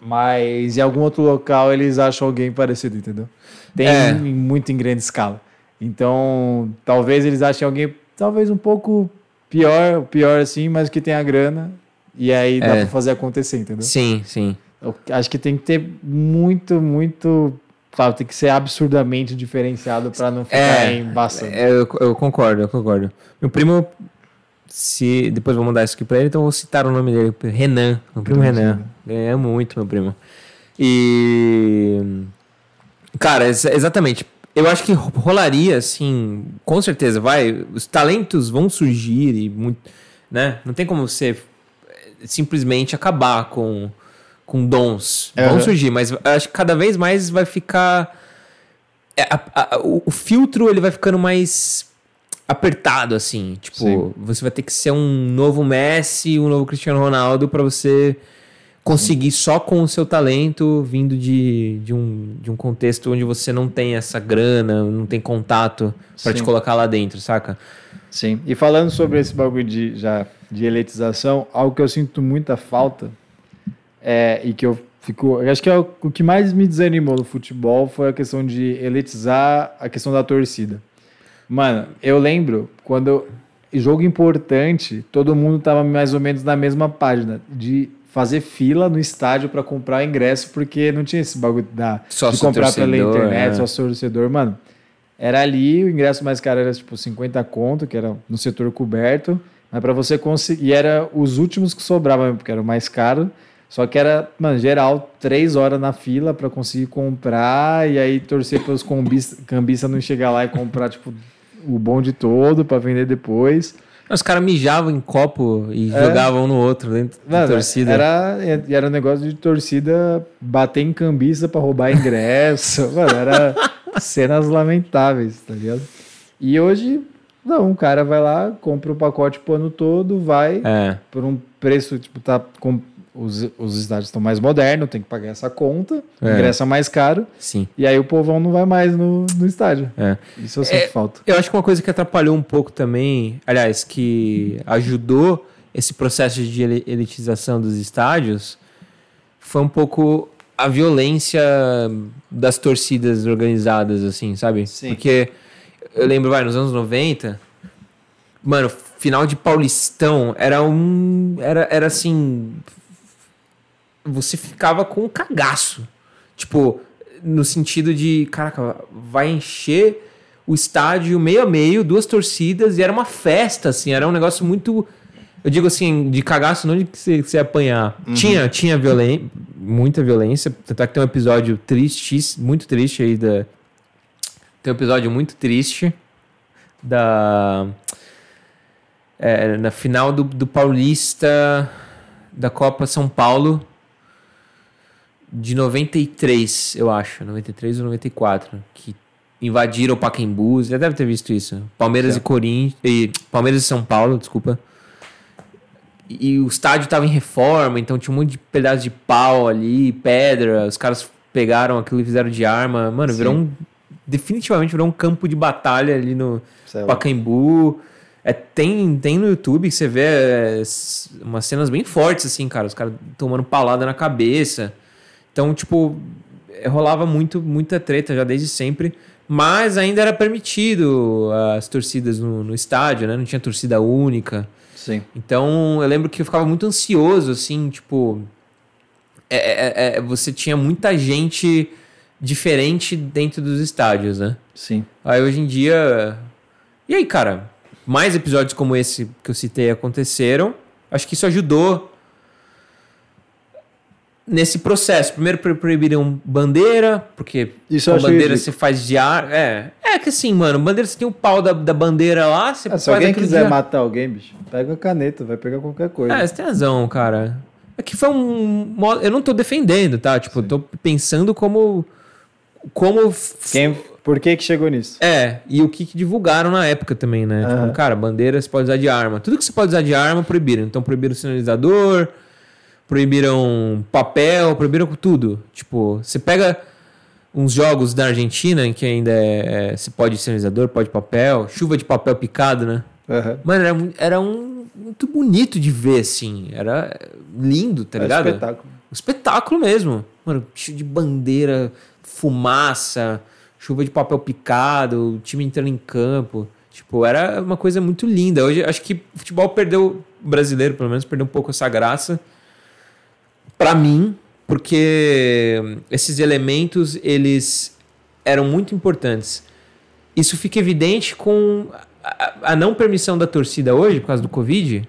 Mas em algum outro local eles acham alguém parecido, entendeu? Tem é. muito em grande escala. Então, talvez eles achem alguém, talvez um pouco pior, pior assim, mas que tenha grana. E aí dá é. pra fazer acontecer, entendeu? Sim, sim. Eu acho que tem que ter muito, muito. Claro, tem que ser absurdamente diferenciado para não ficar é, embaçando. É, eu, eu concordo, eu concordo. Meu primo se depois vou mandar isso aqui para ele, então vou citar o nome dele, Renan, meu primo Renan. Renan. muito meu primo. E cara, exatamente. Eu acho que rolaria assim, com certeza, vai, os talentos vão surgir e muito, né? Não tem como você simplesmente acabar com com dons. Uhum. Vão surgir, mas acho que cada vez mais vai ficar é, a, a, o, o filtro ele vai ficando mais apertado, assim. Tipo, Sim. você vai ter que ser um novo Messi, um novo Cristiano Ronaldo para você conseguir só com o seu talento, vindo de, de, um, de um contexto onde você não tem essa grana, não tem contato para te colocar lá dentro, saca? Sim. E falando sobre esse bagulho de, já, de elitização, algo que eu sinto muita falta é, e que eu fico. Eu acho que é o, o que mais me desanimou no futebol foi a questão de elitizar a questão da torcida. Mano, eu lembro quando jogo importante, todo mundo tava mais ou menos na mesma página de fazer fila no estádio para comprar ingresso, porque não tinha esse bagulho da, de comprar pela internet, é. só torcedor, mano. Era ali, o ingresso mais caro era tipo 50 conto, que era no setor coberto, mas para você conseguir, e era os últimos que sobravam, porque era o mais caro. Só que era, mano, geral, três horas na fila para conseguir comprar e aí torcer para os cambistas não chegar lá e comprar, tipo, o bonde todo para vender depois. Os caras mijavam em copo e é. jogavam um no outro dentro da torcida. Era, era um negócio de torcida bater em cambista para roubar ingresso. Mano, era cenas lamentáveis, tá ligado? E hoje, não, o cara vai lá, compra o pacote pro ano todo, vai é. por um preço, tipo, tá com os, os estádios estão mais modernos, tem que pagar essa conta, é. ingresso é mais caro. Sim. E aí o povão não vai mais no, no estádio. É. Isso eu sinto é, falta. Eu acho que uma coisa que atrapalhou um pouco também, aliás, que ajudou esse processo de elitização dos estádios foi um pouco a violência das torcidas organizadas, assim, sabe? Sim. Porque eu lembro, vai, nos anos 90, mano, final de Paulistão era um. Era, era assim você ficava com um cagaço. Tipo, no sentido de, caraca, vai encher o estádio meio a meio, duas torcidas, e era uma festa, assim, era um negócio muito. Eu digo assim, de cagaço, não de que você, você apanhar. Uhum. Tinha, tinha violen muita violência. Tanto é que tem um episódio triste, muito triste aí da. Tem um episódio muito triste da. É, na final do, do Paulista da Copa São Paulo de 93, eu acho, 93 ou 94, que invadiram o Pacaembu, já deve ter visto isso. Palmeiras e Corinthians, e Palmeiras e São Paulo, desculpa. E, o estádio tava em reforma, então tinha um monte de pedaços de pau ali, pedra, os caras pegaram aquilo e fizeram de arma. Mano, Sim. virou um definitivamente virou um campo de batalha ali no Sei Pacaembu. É, tem, tem no YouTube que você vê é, umas cenas bem fortes, assim, cara. Os caras tomando palada na cabeça. Então, tipo, eh, rolava muito, muita treta já desde sempre. Mas ainda era permitido as torcidas no, no estádio, né? Não tinha torcida única. Sim. Então, eu lembro que eu ficava muito ansioso, assim, tipo... É, é, é, você tinha muita gente diferente dentro dos estádios, né? Sim. Aí, hoje em dia... E aí, cara? Mais episódios como esse que eu citei aconteceram. Acho que isso ajudou nesse processo. Primeiro proibiram bandeira, porque Isso com bandeira você faz de ar. É, é que assim, mano, bandeira você tem o pau da, da bandeira lá, você é, Se alguém quiser matar alguém, bicho, pega a caneta, vai pegar qualquer coisa. É, você tem razão, cara. É que foi um. Eu não tô defendendo, tá? Tipo, Sim. tô pensando como. Como. Quem, por que que chegou nisso? É, e o que, que divulgaram na época também, né? Uhum. Tipo, cara, bandeira você pode usar de arma. Tudo que você pode usar de arma proibiram. Então proibiram o sinalizador, proibiram papel, proibiram tudo. Tipo, você pega uns jogos da Argentina em que ainda é, é, você pode sinalizador, pode papel, chuva de papel picado, né? Uhum. Mano, era, era um, muito bonito de ver, assim. Era lindo, tá ligado? Um espetáculo. Um espetáculo mesmo. Mano, cheio de bandeira, fumaça, chuva de papel picado, o time entrando em campo. Tipo, era uma coisa muito linda. Hoje acho que o futebol perdeu, o brasileiro pelo menos, perdeu um pouco essa graça para mim, porque esses elementos eles eram muito importantes. Isso fica evidente com a, a, não permissão da torcida hoje, por causa do Covid.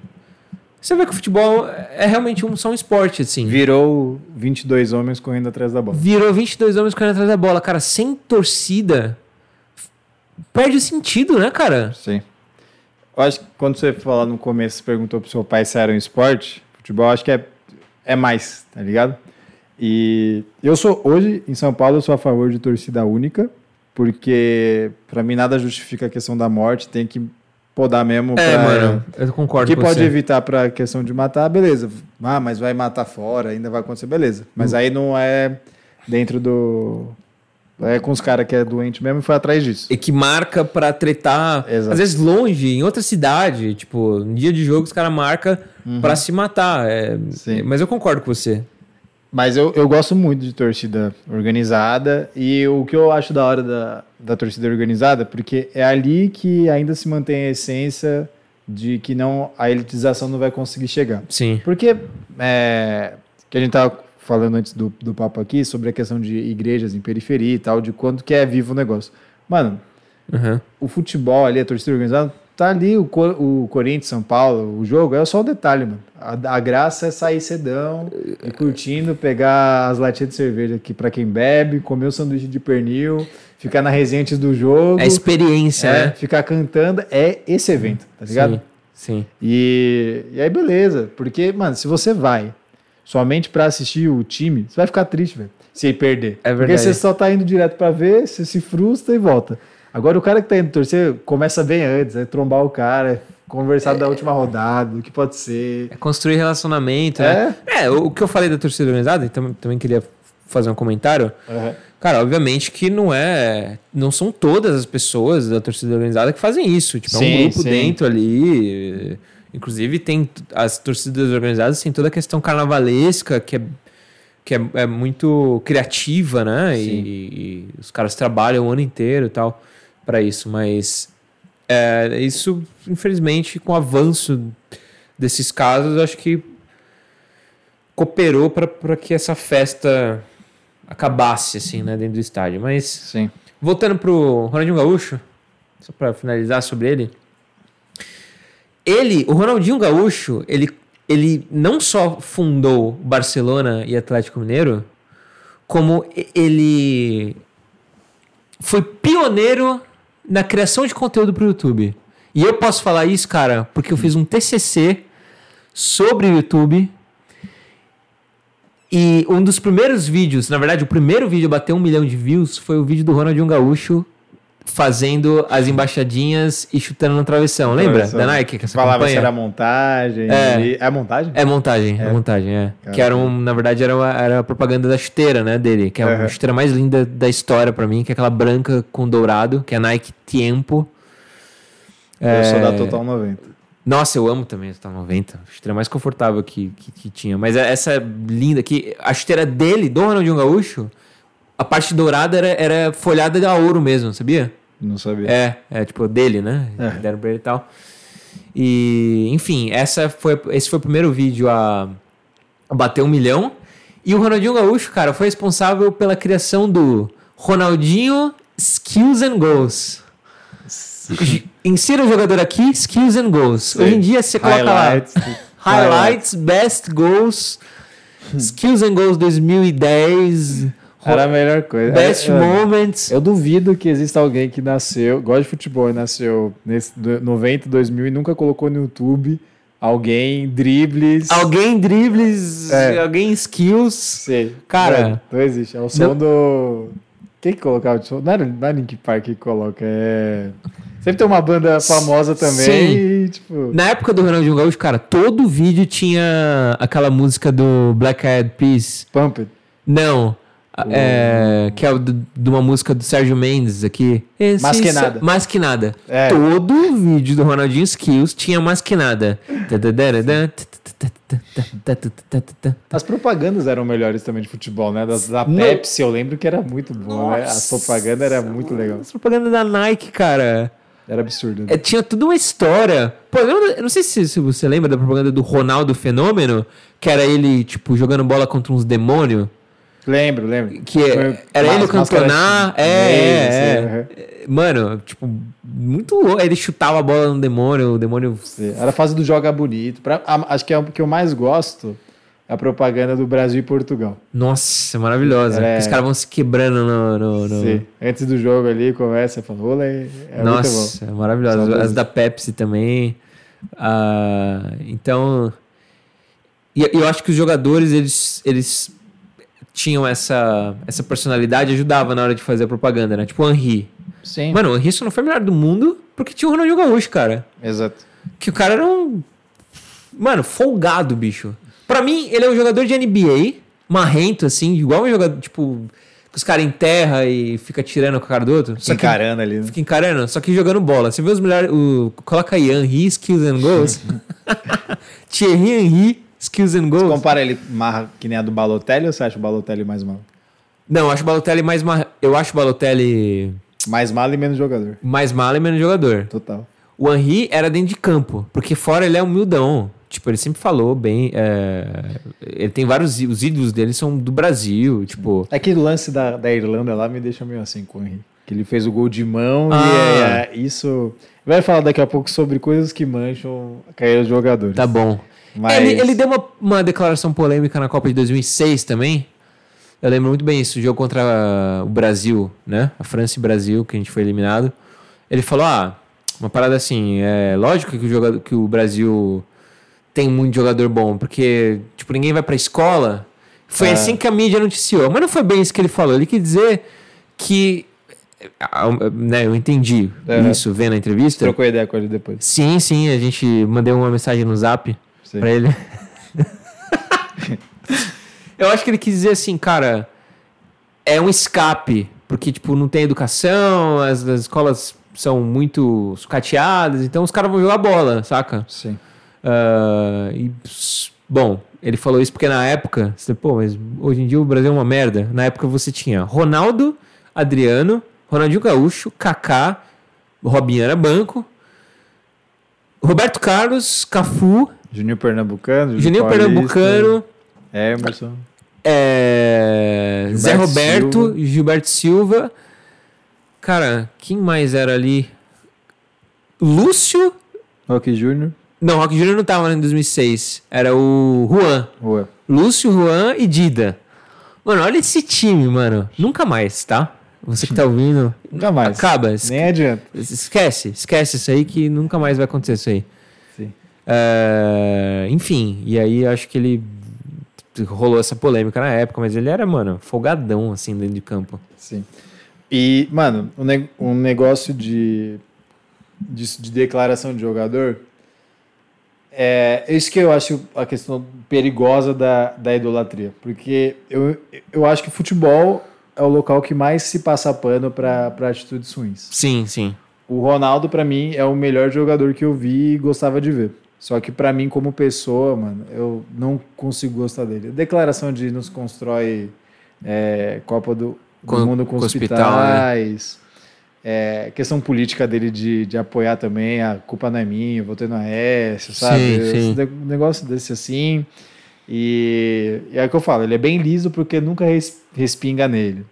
Você vê que o futebol é realmente um, só um esporte, assim. Virou 22 homens correndo atrás da bola. Virou 22 homens correndo atrás da bola. Cara, sem torcida, perde o sentido, né, cara? Sim. Eu acho que quando você falou no começo, você perguntou pro seu pai se era um esporte, futebol acho que é é mais, tá ligado? E eu sou, hoje, em São Paulo, eu sou a favor de torcida única, porque para mim nada justifica a questão da morte, tem que podar mesmo. É, pra, mano, eu concordo que pode você. evitar para questão de matar, beleza. Ah, mas vai matar fora, ainda vai acontecer, beleza. Mas uhum. aí não é dentro do. É com os caras que é doente mesmo e foi atrás disso. E que marca para tretar, Exato. às vezes longe, em outra cidade. Tipo, no dia de jogo os caras marcam uhum. para se matar. É, mas eu concordo com você. Mas eu, eu gosto muito de torcida organizada e o que eu acho da hora da, da torcida organizada, porque é ali que ainda se mantém a essência de que não a elitização não vai conseguir chegar. Sim. Porque é, que a gente tava falando antes do, do papo aqui sobre a questão de igrejas em periferia e tal, de quanto que é vivo o negócio. Mano, uhum. o futebol ali, a torcida organizada, Tá ali o, o Corinthians, São Paulo, o jogo, é só o detalhe, mano. A, a graça é sair cedão e curtindo, pegar as latinhas de cerveja aqui para quem bebe, comer o sanduíche de pernil, ficar na resenha antes do jogo. É experiência, é, né? Ficar cantando, é esse evento, tá ligado? Sim, sim. E, e aí, beleza. Porque, mano, se você vai somente para assistir o time, você vai ficar triste, velho. Se perder. É verdade. Porque você só tá indo direto para ver, você se frustra e volta. Agora o cara que tá indo torcer começa bem antes, é trombar o cara, conversar é, da última rodada, o que pode ser. É construir relacionamento, né? É, é o, que eu falei da torcida organizada, então também queria fazer um comentário. Uhum. Cara, obviamente que não é. Não são todas as pessoas da torcida organizada que fazem isso. Tipo, sim, é um grupo sim. dentro ali. Inclusive, tem as torcidas organizadas tem toda a questão carnavalesca, que é, que é, é muito criativa, né? E, e, os caras trabalham o ano inteiro e tal para isso, mas é, isso, infelizmente, com o avanço desses casos, acho que cooperou para que essa festa acabasse, assim, né, dentro do estádio. Mas, Sim. voltando pro Ronaldinho Gaúcho, só para finalizar sobre ele, ele, o Ronaldinho Gaúcho, ele, ele não só fundou Barcelona e Atlético Mineiro, como ele foi pioneiro na criação de conteúdo para o YouTube. E eu posso falar isso, cara, porque eu fiz um TCC sobre o YouTube. E um dos primeiros vídeos, na verdade, o primeiro vídeo a bater um milhão de views foi o vídeo do Ronaldinho Gaúcho fazendo as embaixadinhas e chutando no travessão. Lembra? Travessão. Da Nike, que essa Falava campanha? se era montagem. É, é montagem? É montagem, é, é montagem, é. Que era um, na verdade, era, uma, era a propaganda da chuteira, né, dele. Que é a chuteira mais linda da história para mim, que é aquela branca com dourado, que é a Nike Tempo. Eu é... sou da Total 90. Nossa, eu amo também a Total 90. A chuteira mais confortável que, que, que tinha. Mas é essa linda aqui, a chuteira dele, do Ronaldinho Gaúcho, a parte dourada era, era folhada a ouro mesmo, sabia? Não sabia. É, é tipo dele, né? É. Deram pra ele e tal. E, enfim, essa foi, esse foi o primeiro vídeo a, a bater um milhão. E o Ronaldinho Gaúcho, cara, foi responsável pela criação do Ronaldinho Skills and Goals. Insira o jogador aqui, Skills and Goals. Hoje em dia você coloca highlights, lá highlights, best goals Skills and Goals 2010. Era a melhor coisa. Best Moments. Eu duvido que exista alguém que nasceu, gosta de futebol e nasceu nesse 90, 2000 e nunca colocou no YouTube alguém dribles. Alguém dribles, é. alguém skills. Sim. Cara. Não, não existe. É o som não. do. Quem que colocava de som? Não era, não é Link Park que coloca, é. Sempre tem uma banda famosa também. Sim. E, tipo... Na época do Ronaldinho Gaúcho, cara, todo vídeo tinha aquela música do Black Eyed Peas. Pump It. Não. É, que é de uma música do Sérgio Mendes aqui. Esse mais que nada. Mais que nada. É. Todo vídeo do Ronaldinho Skills tinha mais que nada. As propagandas eram melhores também de futebol, né? Das, da Pepsi, eu lembro que era muito bom, né? As propagandas eram muito legal. As propagandas da Nike, cara. Era absurdo. Né? É, tinha tudo uma história. Pô, eu, eu não sei se, se, você lembra da propaganda do Ronaldo Fenômeno, que era ele, tipo, jogando bola contra uns demônios. Lembro, lembro. Que é, era ele no campeonato. É, é, é. Mano, tipo, muito louco. Ele chutava a bola no demônio, o demônio. Sim. Era a fase do joga bonito. Pra, acho que é o que eu mais gosto. É a propaganda do Brasil e Portugal. Nossa, maravilhosa. É... Os caras vão se quebrando no, no, no... Sim. Antes do jogo ali, começa fala, olé. É Nossa, é maravilhosa. As da Pepsi também. Uh, então. E eu acho que os jogadores, eles, eles tinham essa, essa personalidade ajudava na hora de fazer a propaganda, né? Tipo o Henri. Sim. Mano, o Henri só não foi melhor do mundo porque tinha o Ronaldinho Gaúcho, cara. Exato. Que o cara era um. Mano, folgado, bicho. Pra mim, ele é um jogador de NBA, marrento, assim, igual um jogador, tipo, que os caras enterra e fica tirando com a cara do outro. Fica encarando ali. Né? Fica encarando, só que jogando bola. Você vê os melhores. O, coloca aí, Henri, Skills and Goals. Thierry Henry Skills and goals. Você compara ele marra que nem a do Balotelli ou você acha o Balotelli mais mal? Não, eu acho o Balotelli mais mar... Eu acho o Balotelli... Mais malo e menos jogador. Mais malo e menos jogador. Total. O Henry era dentro de campo, porque fora ele é humildão. Tipo, ele sempre falou bem. É... Ele tem vários. Os ídolos dele são do Brasil. Tipo. Aquele é lance da, da Irlanda lá me deixa meio assim com o Henry. Que ele fez o gol de mão ah. e é, é, isso. Vai falar daqui a pouco sobre coisas que mancham a carreira dos jogadores. Tá bom. Mas... Ele, ele, deu uma, uma declaração polêmica na Copa de 2006 também. Eu lembro muito bem isso, o jogo contra o Brasil, né? A França e Brasil, que a gente foi eliminado. Ele falou: ah, uma parada assim, é lógico que o, jogador, que o Brasil tem muito jogador bom, porque, tipo, ninguém vai pra escola. Foi é. assim que a mídia noticiou. Mas não foi bem isso que ele falou. Ele quis dizer que. Né, eu entendi é. isso vendo a entrevista. Trocou ideia com ele depois. Sim, sim. A gente mandei uma mensagem no zap Sim. pra ele. eu acho que ele quis dizer assim, cara, é um escape, porque, tipo, não tem educação, as, as escolas são muito sucateadas, então os caras vão jogar bola, saca? Sim. Uh, e, bom, ele falou isso porque na época, você, pô, mas hoje em dia o Brasil é uma merda. Na época você tinha Ronaldo, Adriano, Ronaldinho Gaúcho, Kaká, Robinho era banco, Roberto Carlos, Cafu, Juninho Pernambucano. Juninho Pernambucano. Emerson. É, Zé Roberto, Silva. Gilberto Silva. Cara, quem mais era ali? Lúcio. Rock Júnior. Não, Rock Júnior não tava em 2006. Era o Juan. Juan. Lúcio, Juan e Dida. Mano, olha esse time, mano. Nunca mais, tá? Você que tá ouvindo. nunca mais. Acaba. Nem adianta. Esquece, esquece isso aí que nunca mais vai acontecer isso aí. Uh, enfim, e aí acho que ele rolou essa polêmica na época, mas ele era, mano, folgadão, assim, dentro de campo. Sim. E, mano, um, ne um negócio de, de, de, declaração de jogador é isso que eu acho a questão perigosa da, da idolatria. Porque eu, eu acho que futebol é o local que mais se passa pano para atitudes ruins. Sim, sim. O Ronaldo, para mim, é o melhor jogador que eu vi e gostava de ver. Só que para mim, como pessoa, mano, eu não consigo gostar dele. declaração de nos constrói é, Copa do, do com, Mundo com, com hospitais. Né? É, questão política dele de, de apoiar também, a culpa não é minha, eu votei no Aécio, sabe? Sim, sim. Um negócio desse assim. E, e é o que eu falo, ele é bem liso porque nunca res, respinga nele.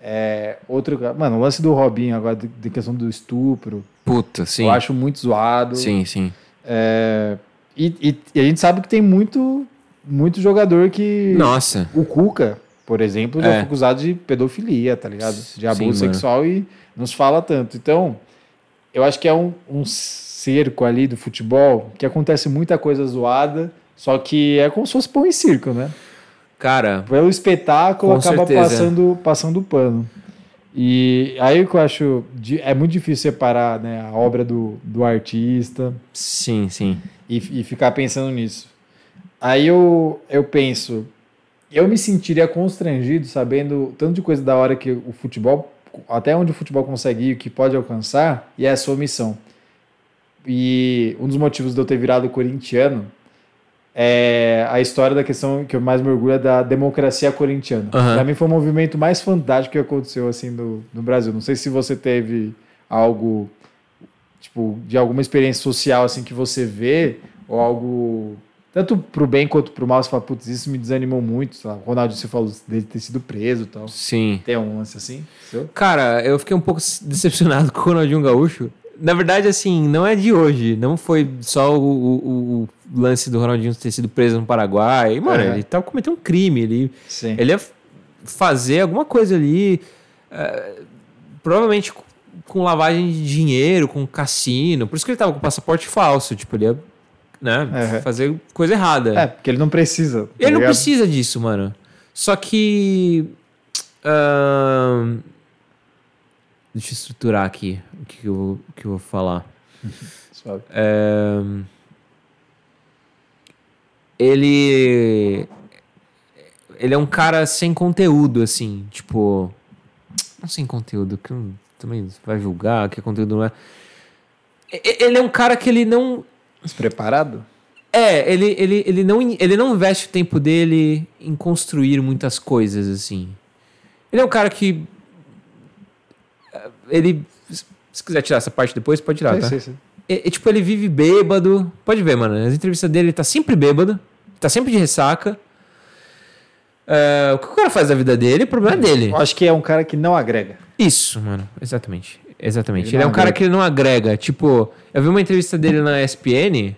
É, outro, mano, o lance do Robinho agora, de, de questão do estupro. Puta, sim. Eu acho muito zoado. Sim, sim. É, e, e, e, a gente sabe que tem muito muito jogador que. Nossa. O Cuca, por exemplo, já é. foi acusado de pedofilia, tá ligado? De abuso Sim, sexual e nos fala tanto. Então, eu acho que é um, um cerco ali do futebol que acontece muita coisa zoada, só que é como se fosse pão em circo, né? Cara. Pelo espetáculo acaba certeza. passando passando pano. E aí que eu acho é muito difícil separar né, a obra do, do artista. Sim, sim. E, e ficar pensando nisso. Aí eu, eu penso, eu me sentiria constrangido sabendo tanto de coisa da hora que o futebol, até onde o futebol consegue ir, o que pode alcançar, e é a sua missão. E um dos motivos de eu ter virado corintiano é a história da questão que eu mais me orgulho é da democracia corintiana. Uhum. Para mim foi o movimento mais fantástico que aconteceu assim no, no Brasil. Não sei se você teve algo tipo de alguma experiência social assim que você vê ou algo tanto pro bem quanto pro mal, você fala, putz, isso me desanimou muito. O Ronaldo, você falou dele ter sido preso e tal. Sim. Tem um lance assim? Seu? Cara, eu fiquei um pouco decepcionado com o Ronaldinho Gaúcho. Na verdade, assim, não é de hoje. Não foi só o, o, o lance do Ronaldinho ter sido preso no Paraguai. Mano, ele tava cometendo um crime. Ele, Sim. ele ia fazer alguma coisa ali. Uh, provavelmente com lavagem de dinheiro, com cassino. Por isso que ele tava com passaporte falso. Tipo, ele ia né, uhum. fazer coisa errada. É, porque ele não precisa. Tá ele ligado? não precisa disso, mano. Só que. Uh, Deixa eu estruturar aqui o que eu, o que eu vou falar. É, ele. Ele é um cara sem conteúdo, assim. Tipo. Não sem conteúdo, que também vai julgar que é conteúdo não é. Ele é um cara que ele não. Despreparado? É, ele, ele, ele, não, ele não investe o tempo dele em construir muitas coisas, assim. Ele é um cara que ele. Se quiser tirar essa parte depois, pode tirar, sim, tá? Sim, sim. E, e, tipo, ele vive bêbado. Pode ver, mano. As entrevistas dele, ele tá sempre bêbado. Tá sempre de ressaca. Uh, o que o cara faz da vida dele, o problema é dele. Eu acho que é um cara que não agrega. Isso, mano. Exatamente. Exatamente. Ele, ele é um agrega. cara que ele não agrega. Tipo, eu vi uma entrevista dele na ESPN,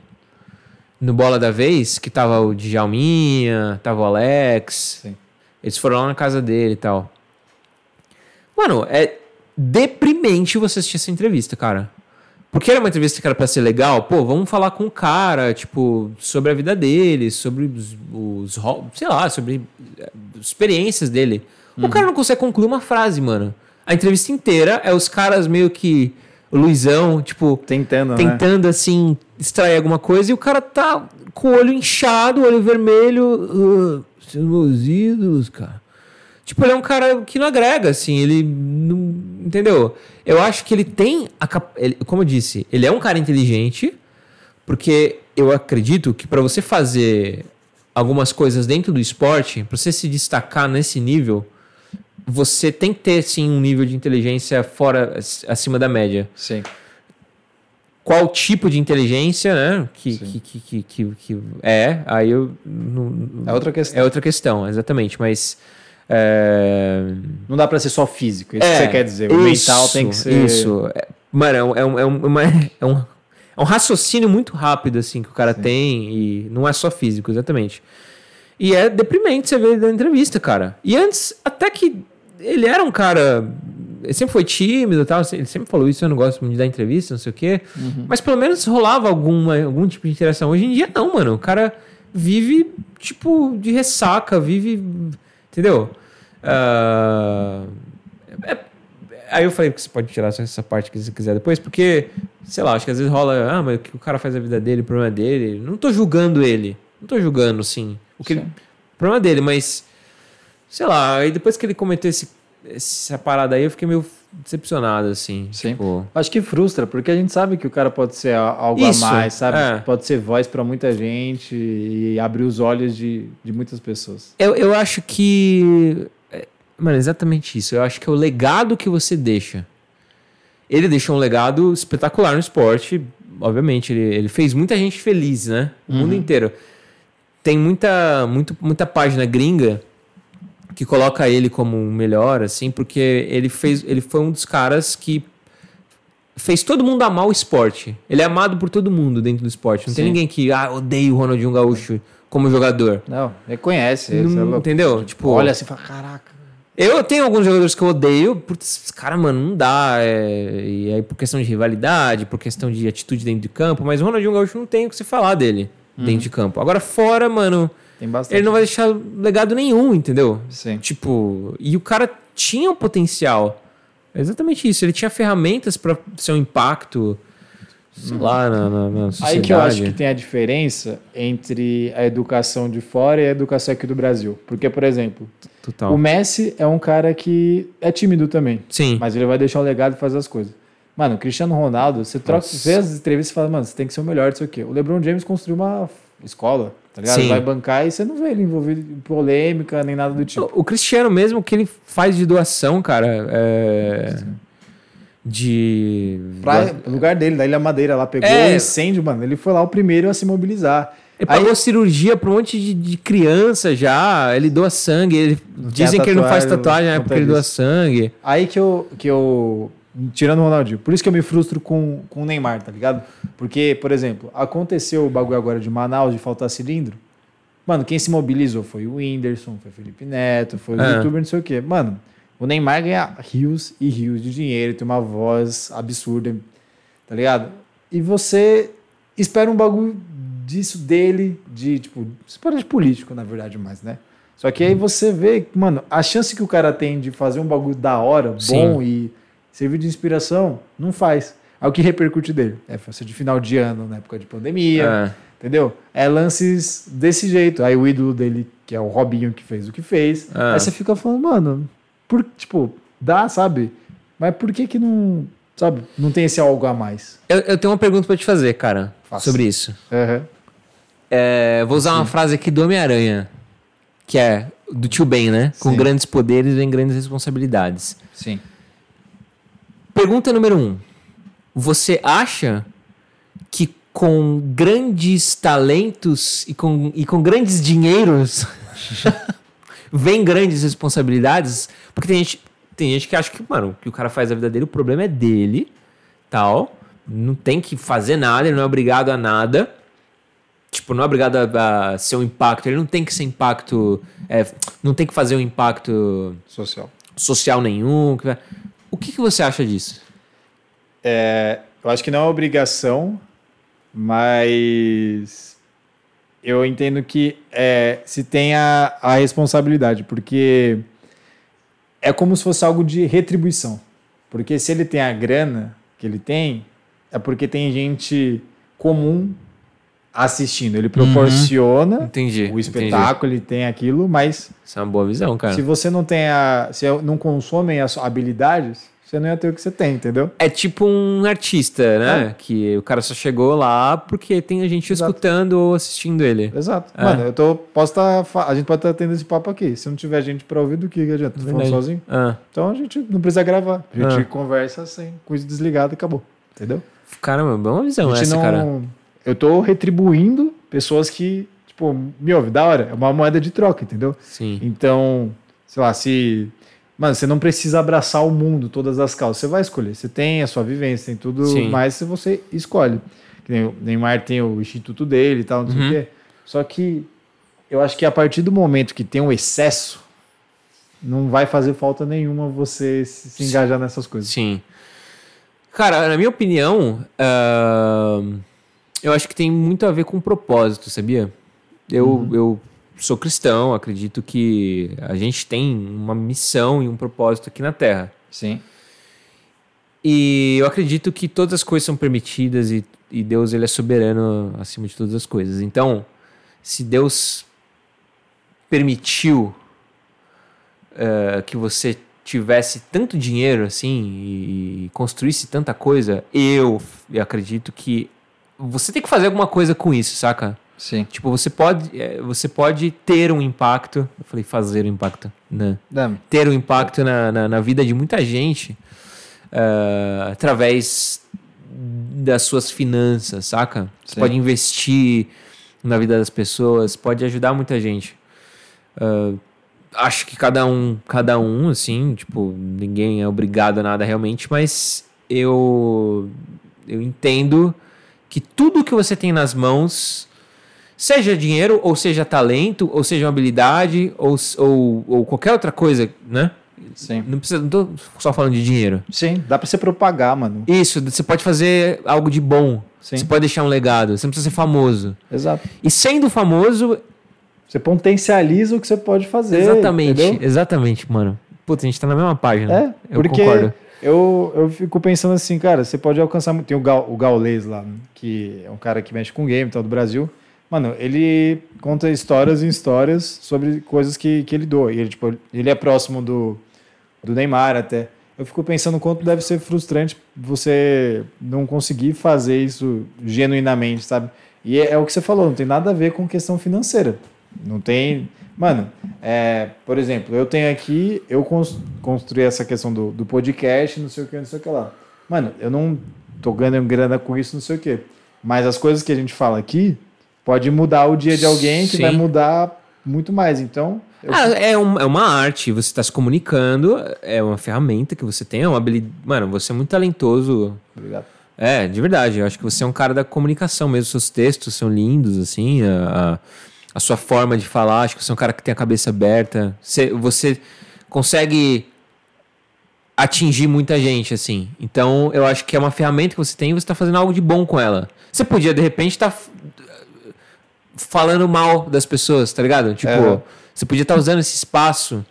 no Bola da Vez, que tava o Djalminha, tava o Alex. Sim. Eles foram lá na casa dele e tal. Mano, é, deprimente você assistir essa entrevista, cara. Porque era uma entrevista que era pra ser legal, pô, vamos falar com o cara, tipo, sobre a vida dele, sobre os, os sei lá, sobre eh, experiências dele. Uhum. O cara não consegue concluir uma frase, mano. A entrevista inteira é os caras meio que. O Luizão, tipo. Tentando, né? Tentando, né? assim, extrair alguma coisa e o cara tá com o olho inchado, olho vermelho. Uh, seus meus ídolos, cara. Tipo, ele é um cara que não agrega, assim, ele não. Entendeu? Eu acho que ele tem. A, ele, como eu disse, ele é um cara inteligente, porque eu acredito que para você fazer algumas coisas dentro do esporte, para você se destacar nesse nível, você tem que ter, sim, um nível de inteligência fora, acima da média. Sim. Qual tipo de inteligência, né? Que, que, que, que, que, é, aí eu. Não, é outra questão. É outra questão, exatamente. Mas é... Não dá para ser só físico, isso é, que você quer dizer. O isso, mental tem que ser. Isso. É, mano, é um, é, um, é, uma, é, um, é um raciocínio muito rápido, assim, que o cara Sim. tem, e não é só físico, exatamente. E é deprimente você ver na entrevista, cara. E antes, até que ele era um cara. Ele sempre foi tímido e tal. Ele sempre falou isso, eu não gosto muito de dar entrevista, não sei o quê. Uhum. Mas pelo menos rolava alguma, algum tipo de interação. Hoje em dia, não, mano. O cara vive, tipo, de ressaca, vive Entendeu? Uh, é, aí eu falei que você pode tirar essa parte que você quiser depois, porque, sei lá, acho que às vezes rola, ah, mas o que o cara faz a vida dele, o problema é dele. Não tô julgando ele. Não tô julgando, sim. O, que ele, o problema é dele, mas, sei lá, aí depois que ele cometeu esse, essa parada aí, eu fiquei meio decepcionado, assim. Sim. Tipo... Acho que frustra, porque a gente sabe que o cara pode ser algo Isso, a mais, sabe? É. Pode ser voz para muita gente e abrir os olhos de, de muitas pessoas. Eu, eu acho que. É, mano, exatamente isso. Eu acho que é o legado que você deixa. Ele deixou um legado espetacular no esporte. Obviamente, ele, ele fez muita gente feliz, né? O uhum. mundo inteiro. Tem muita, muito, muita página gringa que coloca ele como o melhor, assim, porque ele fez, ele foi um dos caras que fez todo mundo amar o esporte. Ele é amado por todo mundo dentro do esporte. Não Sim. tem ninguém que, ah, odeio o Ronaldinho Gaúcho como jogador. Não, reconhece. Não, é entendeu? Tipo, olha assim e fala, caraca. Eu tenho alguns jogadores que eu odeio, putz, cara, mano, não dá. É, e aí por questão de rivalidade, por questão de atitude dentro de campo, mas o Ronaldinho Gaúcho não tem o que se falar dele uhum. dentro de campo. Agora, fora, mano, ele não vai deixar legado nenhum, entendeu? Sim. Tipo, e o cara tinha um potencial. É exatamente isso. Ele tinha ferramentas para ser um impacto sei lá, na, na, na sociedade. Aí que eu acho que tem a diferença entre a educação de fora e a educação aqui do Brasil. Porque, por exemplo, Total. o Messi é um cara que é tímido também. Sim. Mas ele vai deixar o legado e fazer as coisas. Mano, o Cristiano Ronaldo, você troca, vê as entrevistas e fala, mano, você tem que ser o melhor, não sei o quê. O LeBron James construiu uma escola, tá ligado? Sim. Vai bancar e você não vê ele envolvido em polêmica nem nada do tipo. O, o Cristiano mesmo, que ele faz de doação, cara, é... De. Pra, lugar dele, da Ilha Madeira lá, pegou é. incêndio, mano. Ele foi lá o primeiro a se mobilizar. Ele pagou Aí, cirurgia pra um monte de, de, criança já. Ele doa sangue. Ele, dizem que ele não faz tatuagem, né? Porque ele doa sangue. Aí que eu, que eu. Tirando o Ronaldinho. Por isso que eu me frustro com, com o Neymar, tá ligado? Porque, por exemplo, aconteceu o bagulho agora de Manaus de faltar cilindro. Mano, quem se mobilizou foi o Whindersson, foi o Felipe Neto, foi o é. youtuber, não sei o quê. Mano, o Neymar ganha rios e rios de dinheiro, tem uma voz absurda, tá ligado? E você espera um bagulho disso dele, de tipo, espera de político, na verdade, mais, né? Só que aí você vê, mano, a chance que o cara tem de fazer um bagulho da hora, bom Sim. e servir de inspiração, não faz. Aí o que repercute dele? É ser de final de ano, na época de pandemia, é. entendeu? É lances desse jeito. Aí o ídolo dele, que é o Robinho, que fez o que fez. É. Aí você fica falando, mano, por, tipo, dá, sabe? Mas por que que não, sabe, não tem esse algo a mais? Eu, eu tenho uma pergunta para te fazer, cara, Faça. sobre isso. Uhum. É, vou usar Sim. uma frase aqui do Homem-Aranha, que é do tio Ben, né? Com Sim. grandes poderes vem grandes responsabilidades. Sim. Pergunta número um. Você acha que com grandes talentos e com, e com grandes dinheiros vem grandes responsabilidades, porque tem gente, tem gente que acha que, mano, que o cara faz a vida dele, o problema é dele, tal. Não tem que fazer nada, ele não é obrigado a nada. Tipo, não é obrigado a, a ser um impacto, ele não tem que ser impacto. É, não tem que fazer um impacto social. Social nenhum. O que, que você acha disso? É, eu acho que não é obrigação, mas eu entendo que é, se tem a, a responsabilidade, porque é como se fosse algo de retribuição. Porque se ele tem a grana que ele tem, é porque tem gente comum assistindo. Ele proporciona uhum. o espetáculo, entendi. ele tem aquilo, mas. Isso é uma boa visão, cara. Se você não tem a. Se não consomem as habilidades, você não ia ter o que você tem, entendeu? É tipo um artista, né? É. Que o cara só chegou lá porque tem a gente Exato. escutando ou assistindo ele. Exato. É. Mano, eu tô. Posso estar. Tá, a gente pode estar tá tendo esse papo aqui. Se não tiver gente pra ouvir, do que adianta? Tô falando sozinho. Ah. Então a gente não precisa gravar. A gente ah. conversa assim, com isso desligado e acabou. Entendeu? Caramba, boa visão essa, não... cara. Eu tô retribuindo pessoas que, tipo, me ouve, da hora. É uma moeda de troca, entendeu? Sim. Então, sei lá, se Mano, você não precisa abraçar o mundo, todas as causas. Você vai escolher. Você tem a sua vivência, tem tudo Sim. mais se você escolhe. O Neymar tem o instituto dele e tal, não sei uhum. o quê. Só que eu acho que a partir do momento que tem um excesso, não vai fazer falta nenhuma você se, se engajar nessas coisas. Sim. Cara, na minha opinião, uh, eu acho que tem muito a ver com propósito, sabia? Eu, uhum. eu sou cristão, acredito que a gente tem uma missão e um propósito aqui na Terra. Sim. E eu acredito que todas as coisas são permitidas e, e Deus ele é soberano acima de todas as coisas. Então, se Deus permitiu uh, que você tivesse tanto dinheiro assim e construísse tanta coisa, eu, eu acredito que você tem que fazer alguma coisa com isso, saca? Sim. Tipo, você pode, é, você pode ter um impacto. Eu falei fazer um impacto, né? Não. Ter um impacto na, na, na vida de muita gente uh, através das suas finanças, saca? Você Sim. pode investir na vida das pessoas, pode ajudar muita gente. Uh, acho que cada um, cada um, assim, tipo, ninguém é obrigado a nada realmente, mas eu, eu entendo que tudo que você tem nas mãos, seja dinheiro, ou seja talento, ou seja uma habilidade, ou, ou, ou qualquer outra coisa, né? Sim. Não precisa, não tô só falando de dinheiro. Sim, dá pra você propagar, mano. Isso, você pode fazer algo de bom. Sim. Você pode deixar um legado. Você não precisa ser famoso. Exato. E sendo famoso. Você potencializa o que você pode fazer. Exatamente, entendeu? exatamente, mano. Puta, a gente tá na mesma página. É, eu porque concordo. Eu, eu fico pensando assim, cara, você pode alcançar. Tem o, Gal, o Gaulês lá, que é um cara que mexe com game, tal, do Brasil. Mano, ele conta histórias e histórias sobre coisas que, que ele doa. E ele, tipo, ele é próximo do, do Neymar até. Eu fico pensando quanto deve ser frustrante você não conseguir fazer isso genuinamente, sabe? E é, é o que você falou, não tem nada a ver com questão financeira. Não tem. Mano, é, por exemplo, eu tenho aqui, eu cons- construí essa questão do, do podcast, não sei o que, não sei o que lá. Mano, eu não tô ganhando grana com isso, não sei o que. Mas as coisas que a gente fala aqui pode mudar o dia de alguém que Sim. vai mudar muito mais. Então, eu- Ah, é, um- é uma arte, você está se comunicando, é uma ferramenta que você tem, é uma habilidade. Mano, você é muito talentoso. obrigado. É, de verdade. Eu acho que você é um cara da comunicação mesmo. Seus textos são lindos, assim. A, a, a sua forma de falar. Acho que você é um cara que tem a cabeça aberta. Você, você consegue atingir muita gente, assim. Então, eu acho que é uma ferramenta que você tem e você está fazendo algo de bom com ela. Você podia, de repente, estar falando mal das pessoas, tá ligado? Tipo, É. você podia estar usando esse espaço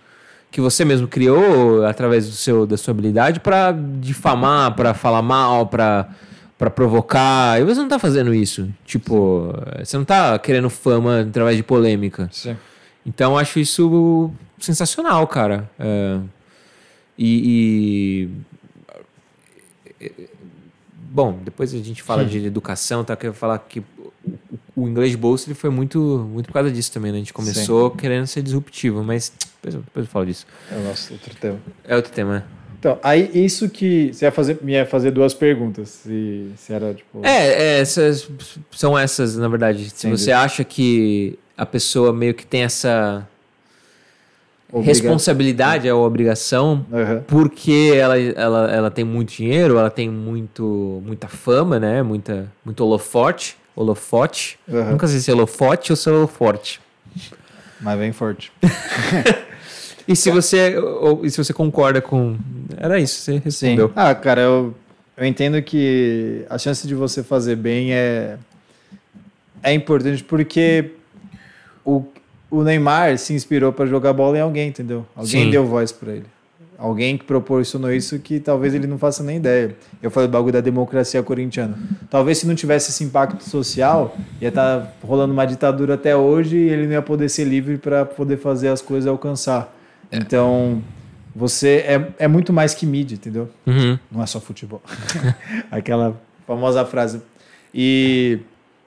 que você mesmo criou através do seu da sua habilidade para difamar, para falar mal, para para provocar. E você não tá fazendo isso. Tipo, você não tá querendo fama através de polêmica. Sim. Então eu acho isso sensacional, cara. É, e, e- Bom, depois a gente fala de educação, tá? Eu quero falar que o, inglês bolsa ele foi muito, muito por causa disso também, né? A gente começou querendo ser disruptivo, mas depois eu, depois eu falo disso. É o nosso outro tema. É outro tema, né? Então, aí isso que você ia fazer, me ia fazer duas perguntas, se, se era tipo. É, é, essas, são essas, na verdade. Se Entendi. você acha que a pessoa meio que tem essa obriga- responsabilidade ou obrigação Aham. porque ela, ela, ela tem muito dinheiro, ela tem muito, muita fama, né? Muita, muito holofote. Holofote. Aham. Nunca sei se é holofote ou se é holoforte. Mas vem forte. E se você, ou, e se você concorda com. Era isso, você Sim. respondeu. Ah, cara, eu, eu entendo que a chance de você fazer bem é, é importante porque o, o Neymar se inspirou para jogar bola em alguém, entendeu? Alguém Sim. deu voz para ele. Alguém que proporcionou isso que talvez ele não faça nem ideia. Eu falei do bagulho da democracia corintiana. Talvez se não tivesse esse impacto social, ia estar rolando uma ditadura até hoje e ele não ia poder ser livre para poder fazer as coisas alcançar. Então, você é, é muito mais que mídia, entendeu? Uhum. Não é só futebol. Aquela famosa frase. E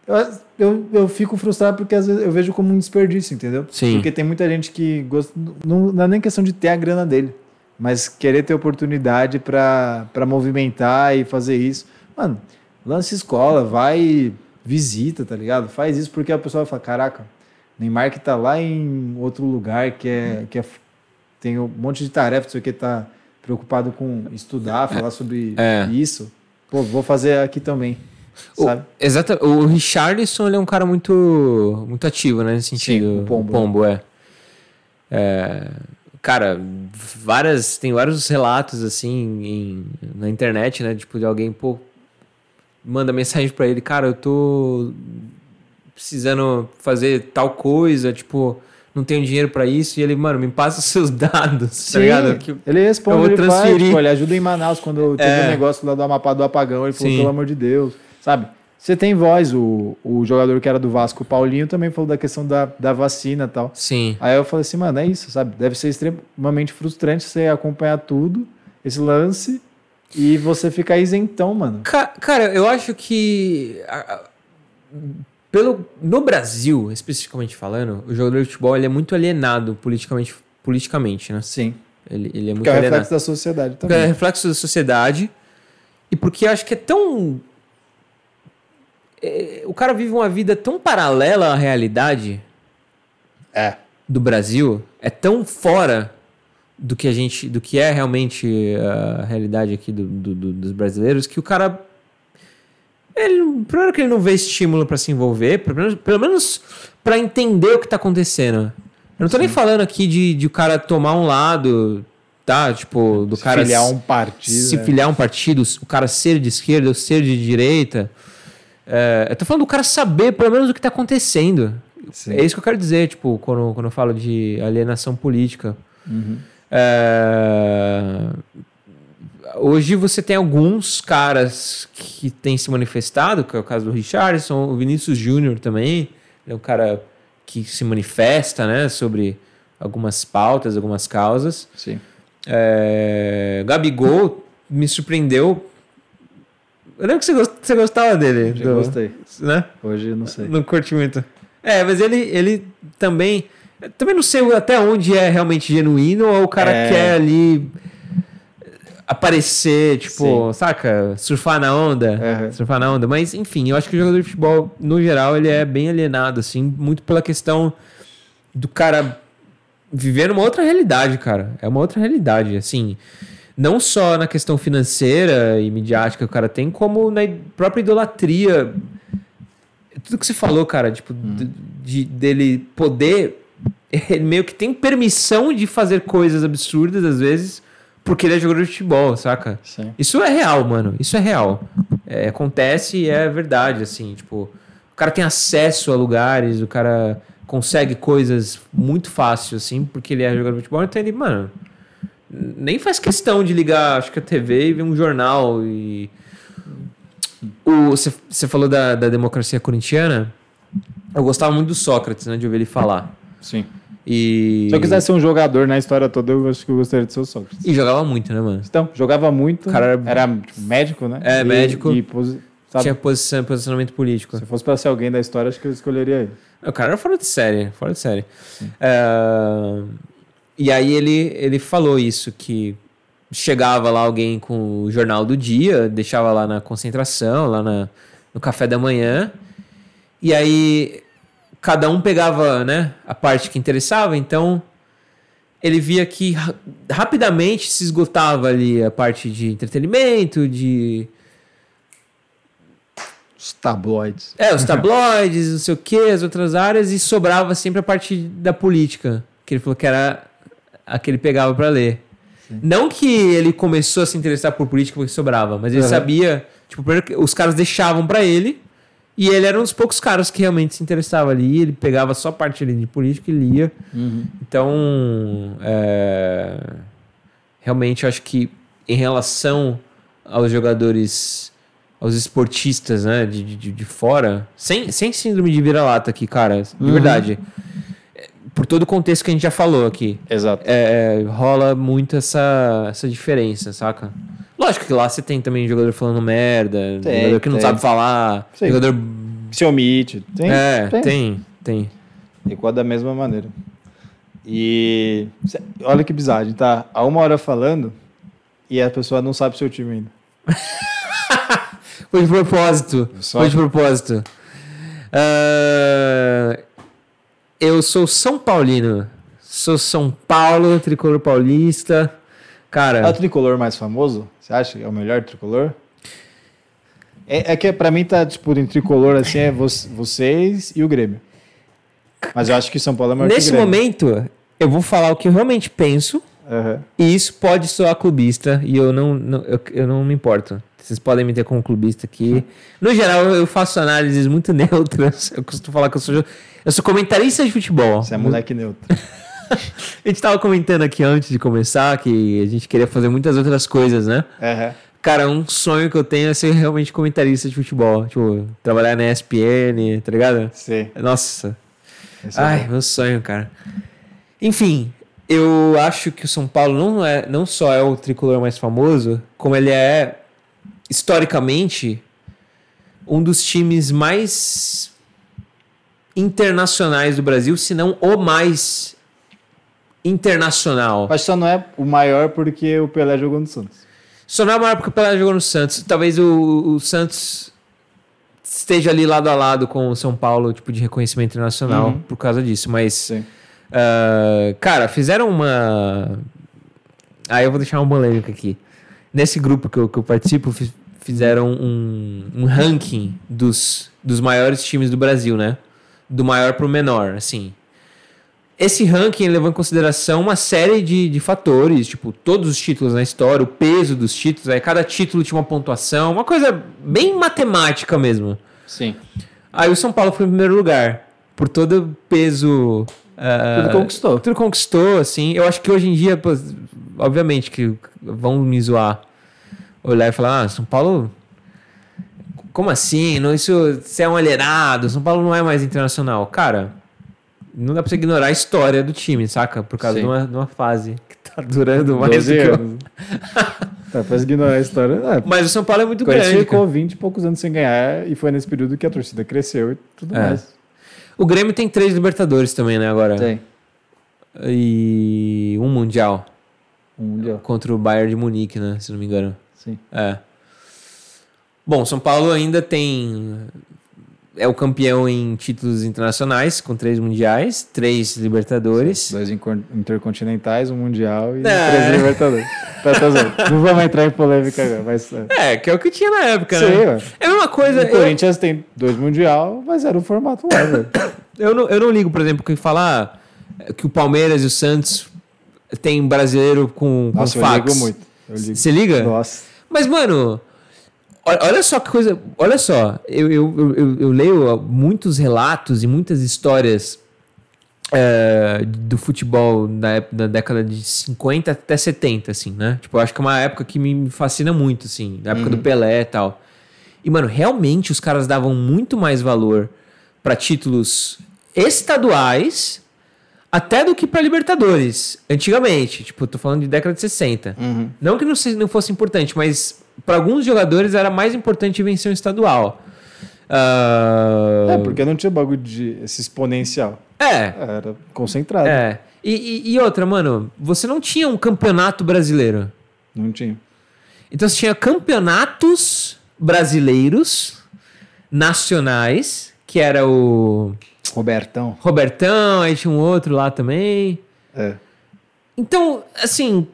eu, eu, eu fico frustrado porque às vezes eu vejo como um desperdício, entendeu? Sim. Porque tem muita gente que gosta. Não, não é nem questão de ter a grana dele, mas querer ter oportunidade para movimentar e fazer isso. Mano, lance escola, vai, visita, tá ligado? Faz isso porque a pessoa vai falar: caraca, Neymar que tá lá em outro lugar que é. Que é tem um monte de tarefa, não sei o que, tá preocupado com estudar, falar sobre É. isso. Pô, vou fazer aqui também. Sabe? O, exata, o Richardson ele é um cara muito, muito ativo, né? Nesse sentido. Sim, o Pombo, é. É, Cara, várias, tem vários relatos assim em- na internet, né? Tipo, de alguém, pô, manda mensagem pra ele, cara, eu tô precisando fazer tal coisa, tipo, não tenho dinheiro pra isso. E ele, mano, me passa os seus dados, tá ligado? Que- ele eu responde, vou ele faz, transferir. tipo, ele ajuda em Manaus quando teve É. um negócio lá do Amapá do apagão, ele falou, Sim. pelo amor de Deus, sabe? Você tem voz, o, o jogador que era do Vasco, o Paulinho, também falou da questão da, da vacina e tal. Sim. Aí eu falei assim, mano, é isso, sabe? Deve ser extremamente frustrante você acompanhar tudo, esse lance, e você ficar isentão, mano. Ca- Cara, eu acho que pelo no Brasil, especificamente falando, o jogador de futebol ele é muito alienado politicamente, politicamente, né? Sim. Ele, ele é muito Que é o alienado. reflexo da sociedade Porque é também. reflexo da sociedade e porque acho que é tão é, o cara vive uma vida tão paralela à realidade É. do Brasil, é tão fora do que a gente, do que é realmente a realidade aqui do, do, do dos brasileiros, que o cara ele, primeiro que ele não vê estímulo para se envolver, pelo menos, pelo menos para entender o que tá acontecendo. Eu não tô Sim. nem falando aqui de, de o cara tomar um lado, tá? Tipo, do se cara. Filiar um partido. Se é. filiar um partido, o cara ser de esquerda ou ser de direita. É, eu tô falando do cara saber pelo menos o que tá acontecendo. Sim. É isso que eu quero dizer, tipo, quando, quando eu falo de alienação política. Uhum. É... Hoje você tem alguns caras que têm se manifestado, que é o caso do Richardson, o Vinícius Júnior também, é um cara que se manifesta né, sobre algumas pautas, algumas causas. Sim. É... Gabigol me surpreendeu. Eu lembro que você, gostava dele. Eu do... gostei. Né? Hoje eu não sei. Não curti muito. É, mas ele, ele também também não sei até onde é realmente genuíno ou o cara é... quer ali aparecer, tipo, Sim. saca? Surfar na onda. Uhum. Surfar na onda. Mas, enfim, eu acho que o jogador de futebol, no geral, ele é bem alienado, assim, muito pela questão do cara viver numa outra realidade, cara. É uma outra realidade, assim. Não só na questão financeira e midiática que o cara tem, como na própria idolatria. Tudo que você falou, cara, tipo, hum. de, dele poder ele meio que tem permissão de fazer coisas absurdas às vezes, porque ele é jogador de futebol, saca? Sim. Isso é real, mano. Isso é real. É, acontece e é verdade, assim. Tipo, o cara tem acesso a lugares, o cara consegue coisas muito fácil, assim, porque ele é jogador de futebol. Então ele, mano, nem faz questão de ligar, acho que a TV e ver um jornal e. Você falou da, da democracia corintiana. Eu gostava muito do Sócrates, né? De ouvir ele falar. Sim. E... Se eu quisesse ser um jogador na história toda, eu acho que eu gostaria de ser o Sócrates. E jogava muito, né, mano? Então, jogava muito. O cara era, era tipo, médico, né? É, e, médico. E, posi... Tinha posição, posicionamento político. Se fosse pra ser alguém da história, acho que eu escolheria ele. O cara era fora de série, fora de série. É... E aí ele, ele falou isso, que chegava lá alguém com o jornal do dia, deixava lá na concentração, lá na, no café da manhã, e aí cada um pegava né, a parte que interessava, então ele via que ra rapidamente se esgotava ali a parte de entretenimento, de. Os tabloides. É, os tabloides, não sei o que, as outras áreas, e sobrava sempre a parte da política, que ele falou que era a que ele pegava para ler. Sim. Não que ele começou a se interessar por política porque sobrava, mas ele uhum. sabia, tipo, os caras deixavam para ele e ele era um dos poucos caras que realmente se interessava ali. Ele pegava só parte ali de política e lia. Uhum. Então, é... realmente eu acho que em relação aos jogadores, aos esportistas, né, de, de, de fora, sem, sem síndrome de vira-lata aqui, cara, de uhum. verdade. Por todo o contexto que a gente já falou aqui. Exato. É, rola muito essa, essa diferença, saca? Lógico que lá você tem também jogador falando merda, tem, jogador que não sabe falar, Sim. jogador. Se omite. Tem, é, tem, tem. tem. Igual da mesma maneira. E olha que bizarro, a gente tá há uma hora falando e a pessoa não sabe o seu time ainda. Foi de propósito. Só... Foi de propósito. Uh, eu sou São Paulino. Sou São Paulo, tricolor paulista. Cara. É o tricolor mais famoso? Você acha que é o melhor tricolor? É, é que para mim tá disputa em tricolor assim é vocês e o Grêmio. Mas eu acho que São Paulo é maior Nesse que o Grêmio. momento, eu vou falar o que eu realmente penso. Uhum. E isso pode soar clubista e eu não, não eu, eu, não me importo. Vocês podem me ter como clubista aqui. No geral, eu faço análises muito neutras. Eu costumo falar que eu sou, eu sou comentarista de futebol. Você é moleque neutro. a gente tava comentando aqui antes de começar que a gente queria fazer muitas outras coisas, né? Uhum. Cara, um sonho que eu tenho é ser realmente comentarista de futebol. Tipo, trabalhar na ESPN, tá ligado? Sim. Nossa. Esse é Ai, é meu sonho, cara. Enfim, eu acho que o São Paulo não, é, não só é o tricolor mais famoso, como ele é, historicamente, um dos times mais internacionais do Brasil, se não o mais internacional. Mas só não é o maior porque o Pelé jogou no Santos. Só não é o maior porque o Pelé jogou no Santos. Talvez o, o Santos esteja ali lado a lado com o São Paulo, tipo, de reconhecimento internacional uhum. por causa disso. Mas, uh, cara, fizeram uma Aí eu vou deixar uma polêmica aqui. Nesse grupo que eu, que eu participo, fizeram um, um ranking dos, dos maiores times do Brasil, né? Do maior pro menor, assim. Esse ranking levou em consideração uma série de, de fatores, tipo, todos os títulos na história, o peso dos títulos, aí cada título tinha uma pontuação, uma coisa bem matemática mesmo. Sim. Aí o São Paulo foi em primeiro lugar, por todo o peso. Uh, tudo conquistou. Tudo conquistou, assim. Eu acho que hoje em dia, pô, obviamente, que vão me zoar, olhar e falar: ah, São Paulo. Como assim? Não, isso, isso é um alienado, São Paulo não é mais internacional. Cara não dá pra você ignorar a história do time, saca? Por causa de uma, de uma, fase que tá durando mais do que anos. tá, pra ignorar a história. É, Mas o São Paulo é muito grande. ficou cara. 20 e poucos anos sem ganhar e foi nesse período que a torcida cresceu e tudo é. mais. O Grêmio tem três Libertadores também, né, agora? Tem. E um Mundial. Um Mundial. Contra o Bayern de Munique, né? Se não me engano. Sim. É. Bom, São Paulo ainda tem é o campeão em títulos internacionais, com três mundiais, três Libertadores. Dois intercontinentais, um mundial e é. três Libertadores. tá, tá Não vamos entrar em polêmica agora, mas. É. é, que é o que tinha na época, Sim, né? É a mesma coisa. O Corinthians tem dois mundial, mas era o formato lá, velho. eu, não, eu não ligo, por exemplo, que falar que o Palmeiras e o Santos tem brasileiro com, com Nossa, fax. Eu ligo muito. Você liga? Nossa. Mas, mano, Olha só que coisa. Olha só, eu, eu, eu, eu leio muitos relatos e muitas histórias é, do futebol na, na, década de 50 até 70, assim, né? Tipo, eu acho que é uma época que me fascina muito, assim, na época uhum. do Pelé e tal. E, mano, realmente os caras davam muito mais valor para títulos estaduais até do que para Libertadores, antigamente. Tipo, tô falando de década de 60. Uhum. Não que não, não fosse importante, mas para alguns jogadores era mais importante vencer um estadual. Uh... É, porque não tinha bagulho de esse exponencial. É. Era concentrado. É. E, e, e, outra, mano, você não tinha um campeonato brasileiro. Não tinha. Então você tinha campeonatos brasileiros, nacionais, que era o. Robertão. Robertão, aí tinha um outro lá também. É. Então, assim,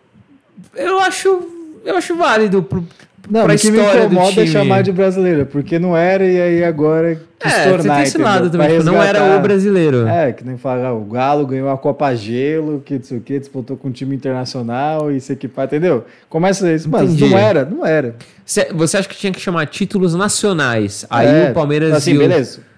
eu acho eu acho válido pro, não, pra o que me incomoda é chamar de brasileiro, porque não era e aí agora quis é, tornar, tem esse lado também, tipo, não era o brasileiro. É, que nem falar, ah, o Galo ganhou a Copa Gelo, que não sei o que, disputou com um time internacional e se equipar, entendeu? Começa isso, mas não era, não era. Você acha que tinha que chamar títulos nacionais? Aí é, o Palmeiras assim, beleza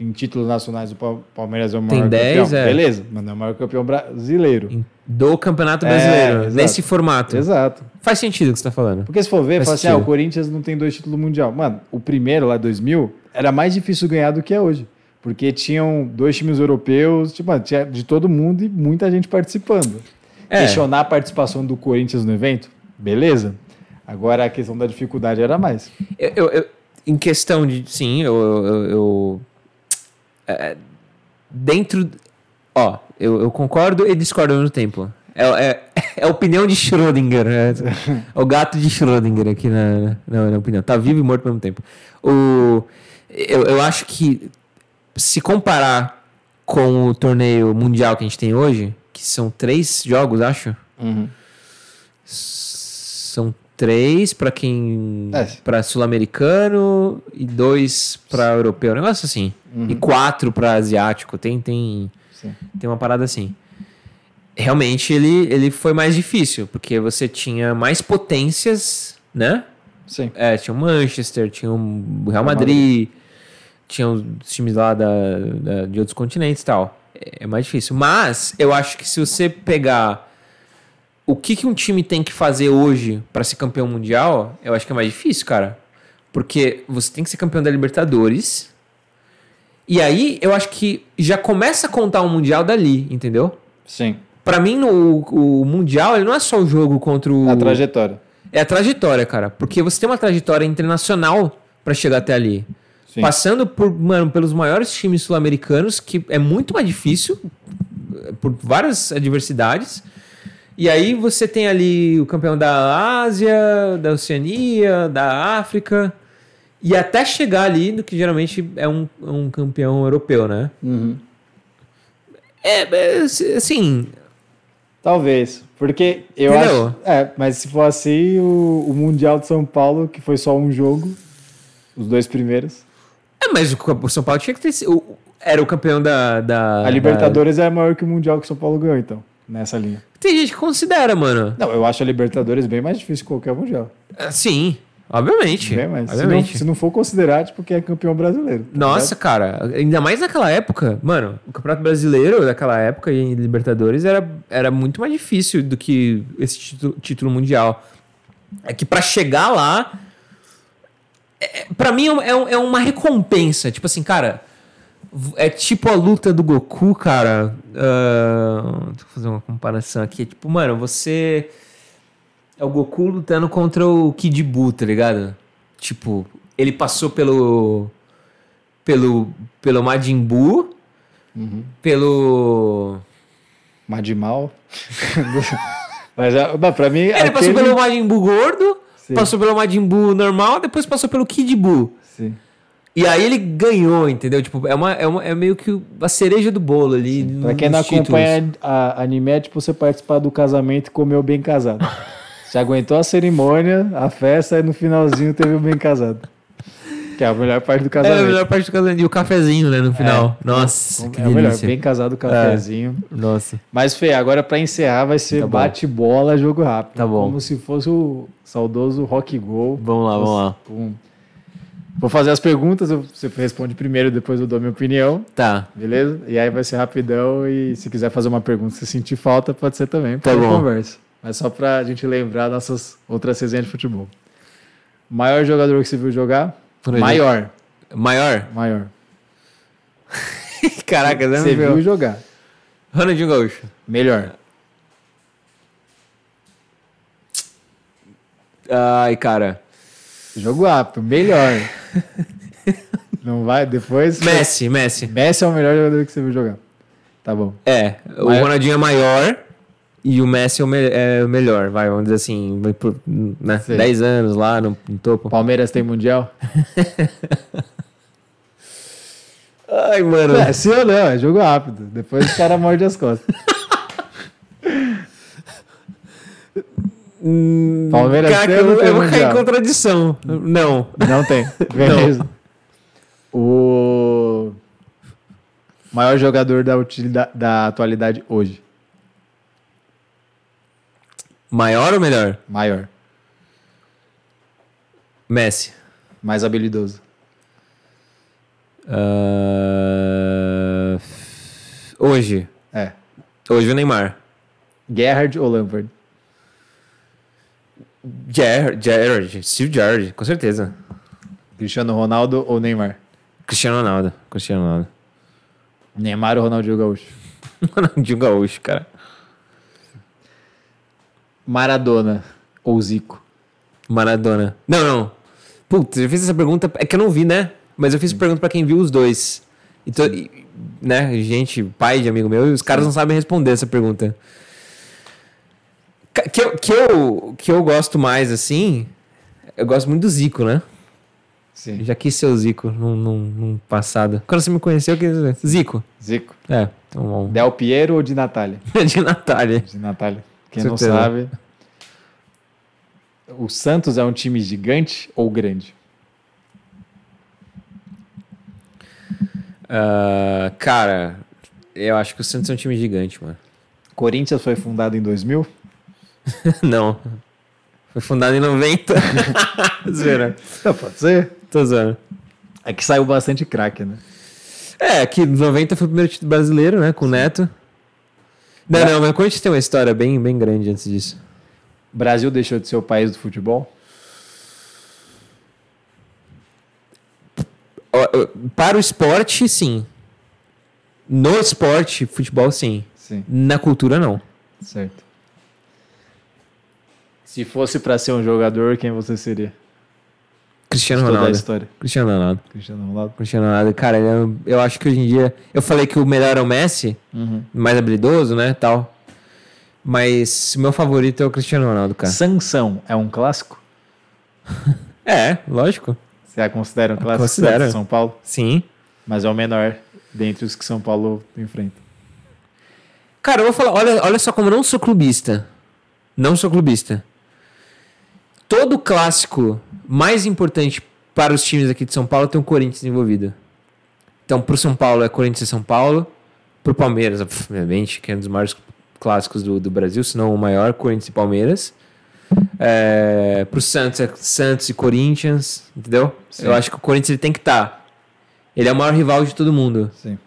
em títulos nacionais o Palmeiras é o maior Tem 10, campeão. É. Beleza, mas não é o maior campeão brasileiro. Do Campeonato Brasileiro, é, nesse formato. Exato. Faz sentido o que você está falando. Porque se for ver, fala assim, ah, o Corinthians não tem dois títulos mundial. Mano, o primeiro, lá 2000, era mais difícil ganhar do que é hoje. Porque tinham dois times europeus, tipo, tinha de todo mundo e muita gente participando. É. Questionar a participação do Corinthians no evento, beleza. Agora a questão da dificuldade era mais. Eu, eu, eu em questão de, sim, eu, eu é, dentro. Ó, eu, eu, concordo e discordo ao mesmo tempo. É, é, é a opinião de Schrödinger. É, o gato de Schrödinger aqui na, na, na, opinião. Tá vivo e morto ao mesmo tempo. O, eu, eu acho que se comparar com o torneio mundial que a gente tem hoje, que são três jogos, acho. Uhum. São três para quem. É. para sul-americano e dois para europeu. Um negócio assim. Uhum. E quatro para asiático. Tem, tem, tem uma parada assim. Realmente ele, ele foi mais difícil, porque você tinha mais potências, né? Sim. É, tinha o Manchester, tinha o Real Madrid, tinha os times lá da, da, de outros continentes e tal. É, é mais difícil. Mas eu acho que se você pegar o que, que um time tem que fazer hoje para ser campeão mundial, eu acho que é mais difícil, cara. Porque você tem que ser campeão da Libertadores. E aí eu acho que já começa a contar um mundial dali, entendeu? Sim. Para mim, no, o mundial ele não é só o jogo contra o. É a trajetória. É a trajetória, cara. Porque você tem uma trajetória internacional para chegar até ali. Sim. Passando por, mano, pelos maiores times sul-americanos, que é muito mais difícil, por várias adversidades. E aí você tem ali o campeão da Ásia, da Oceania, da África. E até chegar ali no que geralmente é um, um campeão europeu, né? Uhum. É, é, assim. Talvez. Porque eu Entendeu? acho. É, mas se for assim, o, o Mundial de São Paulo, que foi só um jogo, os dois primeiros. É, mas o, o São Paulo tinha que ter sido. o- Era o campeão da. da A Libertadores é maior que o Mundial que o São Paulo ganhou, então, nessa linha. Tem gente que considera, mano. Não, eu acho a Libertadores bem mais difícil que qualquer Mundial. Ah, Sim, obviamente. Bem mais. Se não, obviamente. se não for considerar, tipo, que é campeão brasileiro. tá Nossa, cara, ainda mais naquela época, mano, o Campeonato Brasileiro daquela época e em Libertadores era, era muito mais difícil do que esse título, título mundial. É que pra chegar lá, é, pra mim é, é é uma recompensa. Tipo assim, cara, é tipo a luta do Goku, cara. deixa eu fazer uma comparação aqui. É tipo, mano, você. É o Goku lutando contra o Kid Buu, tá ligado? Tipo, ele passou pelo. Pelo. Pelo Majin Buu. Pelo. Madimal. Mas, ah, não, pra mim. Ele passou aquele- pelo Majin Buu gordo. Sim. Passou pelo Majin Buu normal. Depois passou pelo Kid Buu. Sim. E aí ele ganhou, entendeu? Tipo, é, uma, é, uma, é meio que a cereja do bolo ali. Pra quem não títulos. acompanha a anime, é tipo você participar do casamento e comer o bem casado. Você aguentou a cerimônia, a festa, e no finalzinho teve o bem casado. Que é a melhor parte do É a casamento. melhor parte do casamento. E o cafezinho, né, no final. Nossa, que é o melhor, bem casado, cafezinho. Nossa. Mas, Fê, agora pra encerrar vai ser Tá bate-bola, jogo rápido. Tá bom. Como se fosse o saudoso rock gol. Vamos lá, vamos lá. Pum. Vou fazer as perguntas, você responde primeiro, depois eu dou minha opinião, Tá. beleza? E aí vai ser rapidão e se quiser fazer uma pergunta, se sentir falta, pode ser também, Tá bom. conversa. Mas só pra gente lembrar nossas outras resenhas de futebol. Maior jogador que você viu jogar? Maior. Maior? Maior. Caraca, Você meu? viu jogar. Ronaldinho Gaúcho. Melhor. Ai, cara. Jogo apto. Melhor. Não vai? Depois. Messi, Messi. Messi é o melhor jogador que você viu jogar. Tá bom. É, o Maior- Ronaldinho é maior e o Messi é o, me- é o melhor, vai, vamos dizer assim, por, né, Sei. 10 anos lá no, no topo. Palmeiras tem mundial? Ai, mano. É, sim ou não, é jogo rápido. Depois o cara morde as costas. Palmeiras Cara, tem eu, não eu vou cair em contradição. Não. Não tem. Beleza. O maior jogador da, utilida- da atualidade hoje. Maior ou melhor? Maior. Messi. Mais habilidoso. Ah, hoje. É. Hoje o Neymar. Gerrard ou Lampard? Gerrard, Gerrard, Steve Gerrard, com certeza. Cristiano Ronaldo ou Neymar? Cristiano Ronaldo. Cristiano Ronaldo. Neymar ou Ronaldinho Gaúcho? Ronaldinho Gaúcho, cara. Maradona ou Zico? Maradona. Não, não. Putz, eu fiz essa pergunta. É que eu não vi, né? Mas eu fiz pergunta pra quem viu os dois. Então, né, gente, pai de amigo meu, e os caras não sabem responder essa pergunta. Que eu, que, eu, que eu gosto mais, assim, eu gosto muito do Zico, né? Sim. Já quis ser o Zico num, num, num passado. Quando você me conheceu, eu quis ser Zico. Zico. É, então bom. Del Piero ou de Natália? De Natália. De Natália. Quem não sabe. O Santos é um time gigante ou grande? Ah, cara, eu acho que o Santos é um time gigante, mano. Corinthians foi fundado em 2000? Não. Foi fundado em 90. Zoeira. Não, pode ser. Tô zoando. É que saiu bastante craque, né? É, que 90 foi o primeiro título brasileiro, né? Com o Neto. Não, não, mas Corinthians tem uma história bem, bem grande antes disso. O Brasil deixou de ser o país do futebol? Para o esporte, sim. No esporte, futebol, sim. Sim. Na cultura, não. Certo. Se fosse pra ser um jogador, quem você seria? Cristiano De toda a Ronaldo. história. Cristiano Ronaldo. Cristiano Ronaldo. Cristiano Ronaldo. Cara, ele é- eu acho que hoje em dia... Eu falei que o melhor é o Messi, mais habilidoso, né, tal. Mas meu favorito é o Cristiano Ronaldo, cara. Sansão é um clássico? É, lógico. Você a considera um clássico? Considero. Santos, São Paulo? Sim. Mas é o menor dentre os que São Paulo enfrenta. Cara, eu vou falar, olha, olha só como eu não sou clubista. Não sou clubista. Todo clássico mais importante para os times aqui de São Paulo tem o Corinthians envolvido. Então, pro São Paulo é Corinthians e São Paulo. Pro Palmeiras, obviamente, que é um dos maiores clássicos do, do Brasil, se não o maior, Corinthians e Palmeiras. É, pro Santos é Santos e Corinthians, entendeu? Sim. Eu acho que o Corinthians ele tem que estar. Tá. Ele é o maior rival de todo mundo. Sim.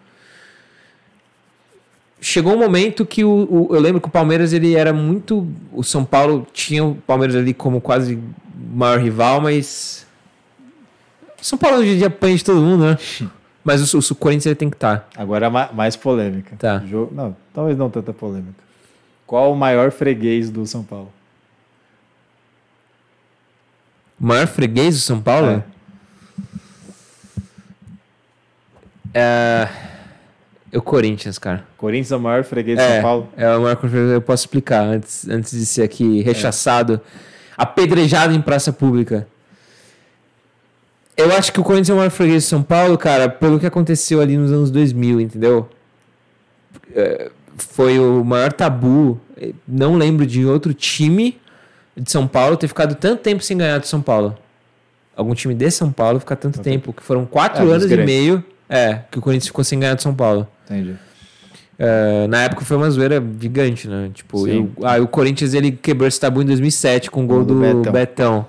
Chegou um momento que o, o, eu lembro que o Palmeiras ele era muito. O São Paulo tinha o Palmeiras ali como quase maior rival, mas. O São Paulo hoje em dia apanha de todo mundo, né? Mas o, o, Corinthians ele tem que estar. Tá. Agora mais polêmica. Tá. Jogo, não, talvez não tanta polêmica. Qual o maior freguês do São Paulo? O maior freguês do São Paulo? É. é... O Corinthians, cara. Corinthians é o maior freguês de é, São Paulo? É o maior freguês. Eu posso explicar antes, antes de ser aqui rechaçado, é. apedrejado em praça pública. Eu acho que o Corinthians é o maior freguês de São Paulo, cara, pelo que aconteceu ali nos anos 2000, entendeu? É, foi o maior tabu. Não lembro de outro time de São Paulo ter ficado tanto tempo sem ganhar de São Paulo. Algum time de São Paulo ficar tanto tempo, que foram quatro é, anos e meio é, que o Corinthians ficou sem ganhar de São Paulo. Entendi. É, na época foi uma zoeira gigante, né? Tipo, eu, ah, o Corinthians ele quebrou esse tabu em 2007 com o gol do, do Betão. Betão.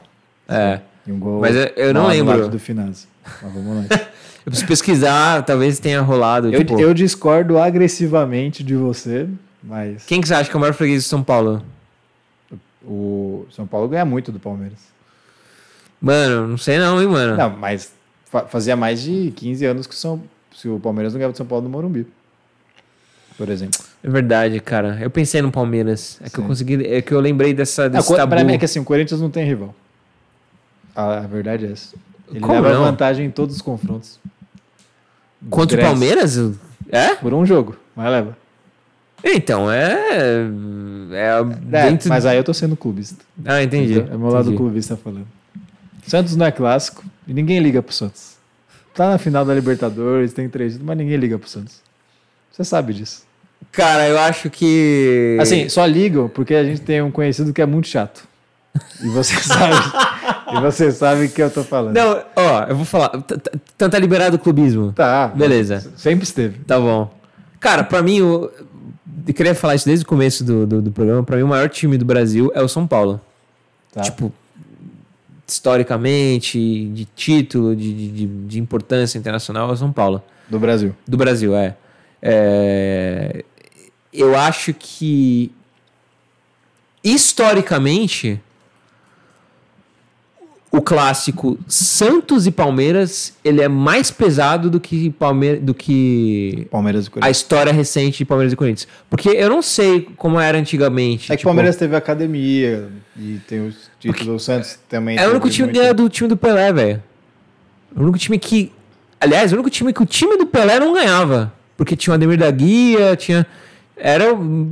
É. E um gol Mas eu, eu não lembro. do. Mas vamos lá. eu preciso pesquisar, talvez tenha rolado. Eu, tipo... eu discordo agressivamente de você, mas. Quem que você acha que é o maior freguês de São Paulo? O São Paulo ganha muito do Palmeiras. Mano, não sei não, hein, mano. Não, mas fazia mais de 15 anos que São, se o Palmeiras não ganhava de São Paulo no Morumbi. Por exemplo. É verdade, cara. Eu pensei no Palmeiras. É Sim. que eu consegui. É que eu lembrei dessa. Desse não. Pra mim é que assim, o Corinthians não tem rival. A verdade é essa. Ele Como leva não? vantagem em todos os confrontos. Contra o Palmeiras? É? Por um jogo, mas leva. Então, é. É, é dentro... Mas aí eu tô sendo clubista. Ah, entendi. é meu lado clubista falando. Santos não é clássico e ninguém liga pro Santos. Tá na final da Libertadores, tem três, mas ninguém liga pro Santos. Você sabe disso. Cara, eu acho que. Assim, só ligam porque a gente tem um conhecido que é muito chato. E você sabe. e você sabe o que eu tô falando. Não, ó, eu vou falar. Então tá liberado o clubismo. Tá. Beleza. Sempre esteve. Tá bom. Cara, pra mim, eu, eu queria falar isso desde o começo do, do, do, programa. Pra mim, o maior time do Brasil é o São Paulo. Tá. Tipo, historicamente, de título, de, de, de importância internacional, é São Paulo. Do Brasil. Do Brasil, é. é eu acho que historicamente o clássico Santos e Palmeiras, ele é mais pesado do que Palmeiras, do que Palmeiras a história recente de Palmeiras e Corinthians. Porque eu não sei como era antigamente. É que tipo, Palmeiras teve academia e tem os títulos do Santos também. É o único time muito... do time do Pelé, velho. O único time que, aliás, o único time que o time do Pelé não ganhava, porque tinha o Ademir da Guia, tinha era,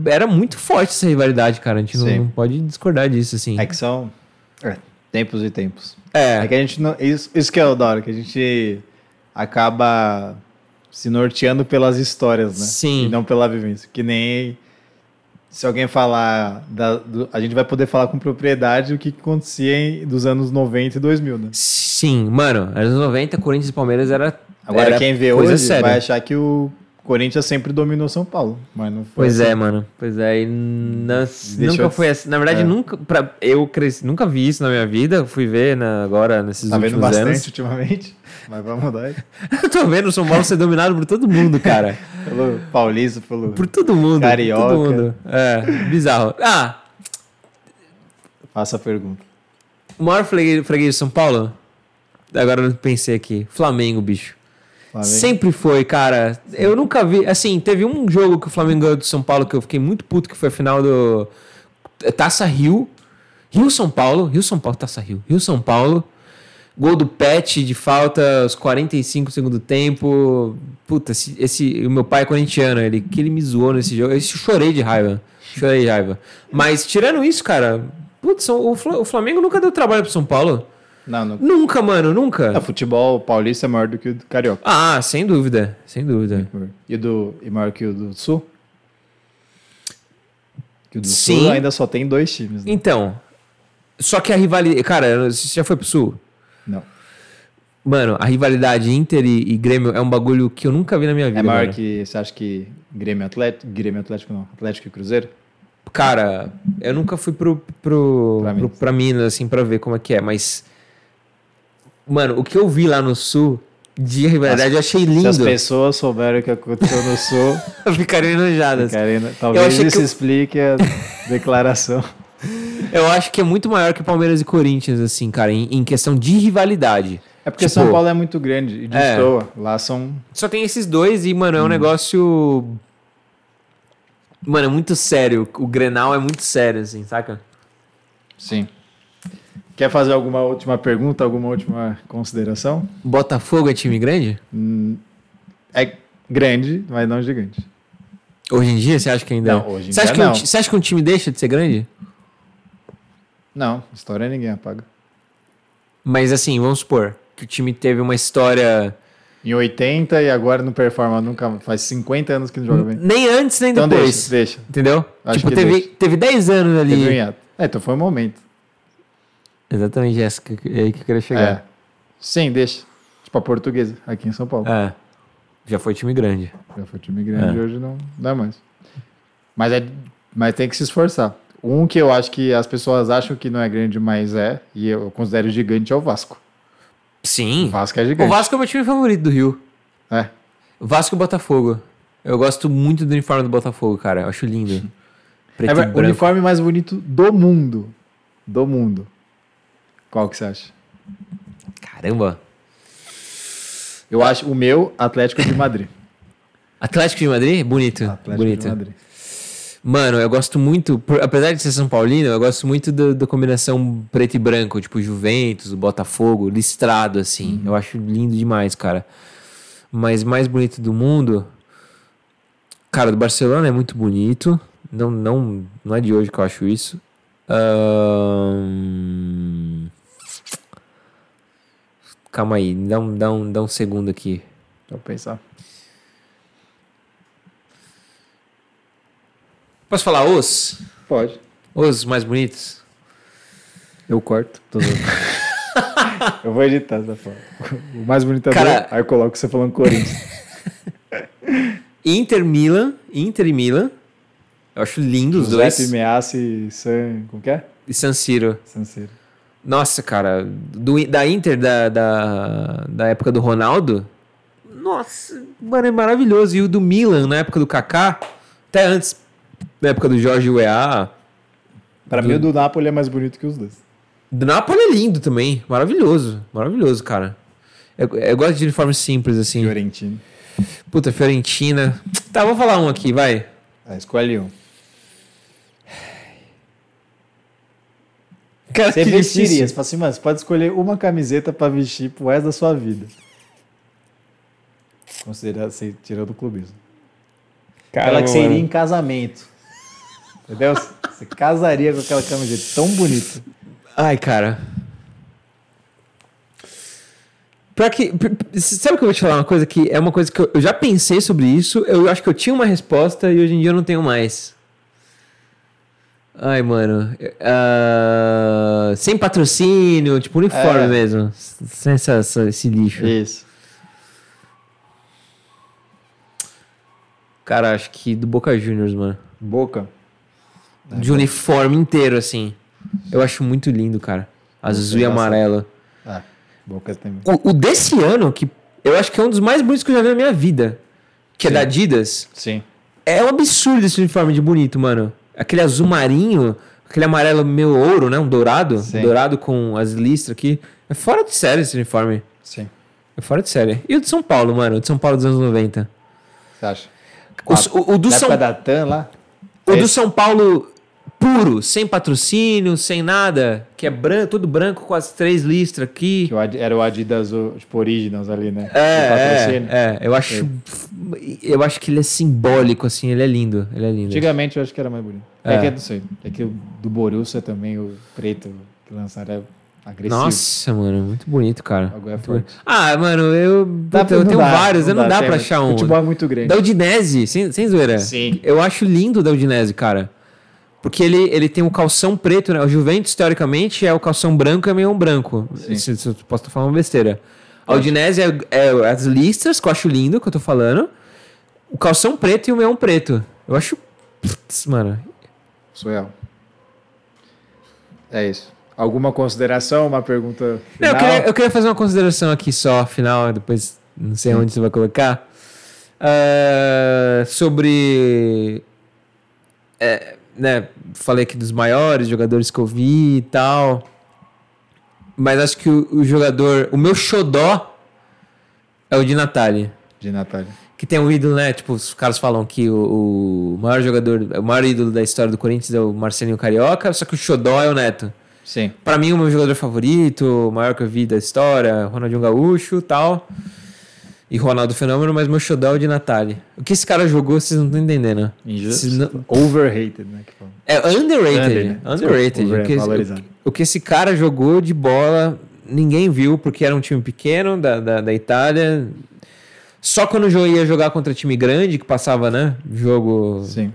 era muito forte essa rivalidade, cara. A gente não, não, pode discordar disso, assim. É que são. É. Tempos e tempos. É. É que a gente não. Isso, isso que é o da hora, que a gente acaba se norteando pelas histórias, né? Sim. E não pela vivência. Que nem se alguém falar. Da, do, a gente vai poder falar com propriedade o que acontecia em, dos anos 90 e 2000, né? Sim, mano. Anos 90, Corinthians e Palmeiras era. Agora, era quem vê hoje séria. vai achar que o Corinthians sempre dominou São Paulo, mas não foi. Pois assim. é, mano. Pois é, e não, nunca foi assim. Na verdade, é. nunca. Pra, eu cresci, nunca vi isso na minha vida. Fui ver na, agora nesses tá últimos anos. Tá vendo bastante ultimamente, mas vamos mudar. eu tô vendo o São Paulo ser dominado por todo mundo, cara. pelo Paulista, pelo. Por todo mundo. Carioca. Todo mundo. É, bizarro. Ah! Faça a pergunta. O maior freguês, freguês de São Paulo? Agora eu pensei aqui. Flamengo, bicho. Flamengo. Sempre foi, cara. Eu nunca vi. Assim, teve um jogo que o Flamengo ganhou do São Paulo que eu fiquei muito puto, que foi a final do Taça Rio. Rio São Paulo. Rio São Paulo, Taça Rio. Rio São Paulo. Gol do Pet de falta aos 45 segundo tempo. Puta, esse, esse, o meu pai é corintiano, ele que ele me zoou nesse jogo. Eu chorei de raiva. Chorei de raiva. Mas tirando isso, cara, putz, o Flamengo nunca deu trabalho pro São Paulo. Não, não. Nunca, mano, nunca. O futebol paulista é maior do que o do carioca. Ah, sem dúvida, sem dúvida. E, do, e maior que o do sul? Que o do Sim. Sul ainda só tem dois times. Né? Então, só que a rivalidade. Cara, você já foi pro Sul? Não. Mano, a rivalidade Inter e, e, Grêmio é um bagulho que eu nunca vi na minha vida. É maior mano. que. Você acha que Grêmio Atlético. Grêmio Atlético não. Atlético e Cruzeiro? Cara, eu nunca fui pro, pro, pra, pro, Minas. pra Minas, assim, pra ver como é que é, mas. Mano, o que eu vi lá no Sul de rivalidade as, eu achei lindo. Se as pessoas souberem o que aconteceu no Sul. ficariam enojadas. Ficariam, talvez isso eu... explique a declaração. Eu acho que é muito maior que Palmeiras e Corinthians, assim, cara, em, em questão de rivalidade. É porque tipo, São Paulo é muito grande e destoa. É, Lá são. Só tem esses dois e, mano, é um hum. negócio. Mano, é muito sério. O Grenal é muito sério, assim, saca? Sim. Quer fazer alguma última pergunta, alguma última consideração? Botafogo é time grande? Hum, é grande, mas não gigante. Hoje em dia, você acha que ainda. Não, hoje em você dia acha não. Um, você acha que um time deixa de ser grande? Não, história ninguém apaga. Mas assim, vamos supor que o time teve uma história. Em 80 e agora não performa nunca. Faz 50 anos que não joga bem. Nem antes, nem então depois. Deixa, deixa. Entendeu? Acho tipo, teve, deixa. teve 10 anos ali. Teve um É, então foi um momento. Exatamente, Jéssica. É aí que eu queria chegar. É. Sim, deixa. Tipo a portuguesa, aqui em São Paulo. É. Já foi time grande. Já foi time grande, é. hoje não, é mais. Mas, é, mas tem que se esforçar. Um que eu acho que as pessoas acham que não é grande, mas é, e eu considero gigante, é o Vasco. Sim. O Vasco é gigante. O Vasco é o meu time favorito do Rio. É. Vasco e Botafogo. Eu gosto muito do uniforme do Botafogo, cara. Eu acho lindo. Preto é o uniforme mais bonito do mundo. Do mundo. Qual que você acha? Caramba. Eu acho o meu Atlético de Madrid. Atlético de Madrid? Bonito. Atlético bonito. de Madrid. Mano, eu gosto muito, por, apesar de ser São Paulino, eu gosto muito da combinação preto e branco, tipo Juventus, Botafogo, listrado, assim. Uhum. Eu acho lindo demais, cara. Mas mais bonito do mundo. Cara, do Barcelona é muito bonito. Não, não, não é de hoje que eu acho isso. Um... Calma aí, dá um, dá, um, dá um segundo aqui. Eu pensar. Posso falar os? Pode. Os mais bonitos? Eu corto. eu vou editar essa foto. O mais bonito é Cara... aí eu coloco você falando Corinthians. Inter Milan, Inter e Milan. Eu acho lindo os dois. Giuseppe Meassi e San... Como que é? E San Siro. San Siro. Nossa, cara. Do, da Inter, da, da, da época do Ronaldo. Nossa, mano, é maravilhoso. E o do Milan, na época do Kaká. Até antes, na época do Jorge Weah. Para do... mim, o do Napoli é mais bonito que os dois. Do Napoli é lindo também. Maravilhoso. Maravilhoso, cara. Eu, eu gosto de uniformes simples, assim. Fiorentina. Puta, Fiorentina. Tá, vou falar um aqui, vai. Ah, escolhe um. Cara, você vestiria, você fala assim, mas pode escolher uma camiseta para vestir pro resto da sua vida. Considerando, tirando o clubismo. Caramba, Aquela que você iria em casamento. Entendeu? Você casaria com aquela camiseta tão bonita. Ai, cara. Pra que. Sabe que eu vou te falar uma coisa que é uma coisa que eu, eu já pensei sobre isso, eu acho que eu tinha uma resposta e hoje em dia eu não tenho mais. Ai, mano. Uh, sem patrocínio, tipo uniforme é. mesmo. Sem essa, essa, esse lixo. Isso. Cara, acho que do Boca Juniors, mano. Boca? De é, uniforme inteiro, assim. Eu acho muito lindo, cara. Azul e amarelo. Ah, Boca também. O, o, desse ano, que eu acho que é um dos mais bonitos que eu já vi na minha vida, que Sim. é da Adidas. Sim. É um absurdo esse uniforme de bonito, mano. Aquele azul marinho, aquele amarelo meio ouro, né? Um dourado. Sim. dourado com as listras aqui. É fora de série esse uniforme. Sim. É fora de série. E o de São Paulo, mano? O de São Paulo dos anos 90. Você acha? O, o, o do São... da TAM lá? O é do São Paulo puro, sem patrocínio, sem nada, que é branco, todo branco com as três listras aqui. Que era o Adidas, tipo, Originals ali, né? É, é, é, eu acho, é. eu acho que ele é simbólico, assim, ele é lindo, ele é lindo. Antigamente eu acho que era mais bonito. É, é que não sei, é que o do Borussia também, o preto que lançaram agressivo. Nossa, mano, muito bonito, cara. Agora é forte. Ah, mano, eu, puta, eu tenho dá, vários, não, não dá, dá pra achar um. Futebol é muito grande. Da Udinese, sem, sem zoeira. Sim. Eu acho lindo da Udinese, cara. Porque ele, ele tem um calção preto, né? O Juventus, teoricamente, é o calção branco e meio branco. Se, se eu posso estar falando besteira. A Udinese é, é, as listras, que eu acho lindo, que eu tô falando. O calção preto e o meião preto. Eu acho. Putz, mano. Surreal. É isso. Alguma consideração? Uma pergunta? Não, eu, queria, eu, queria, fazer uma consideração aqui só, final, depois não sei onde você vai colocar. Uh, sobre. É, né, falei aqui dos maiores jogadores que eu vi e tal. Mas acho que o, o jogador. O meu xodó é o de Natália. De Natália. Que tem um ídolo, né? Tipo, os caras falam que o, o, maior jogador, o maior ídolo da história do Corinthians é o Marcelinho Carioca, só que o xodó é o Neto. Sim. Pra mim, o meu jogador favorito, o maior que eu vi da história, Ronaldinho Gaúcho tal e Ronaldo Fenômeno, mas meu showdown é de Natália. O que esse cara jogou, vocês não estão entendendo. Injusto. Não... Overrated, né? É underrated. Under, né? Underrated. o, que, o, o, que esse cara jogou de bola, ninguém viu, porque era um time pequeno da, da, da Itália. Só quando ia jogar contra time grande, que passava, né? Jogo. Sim.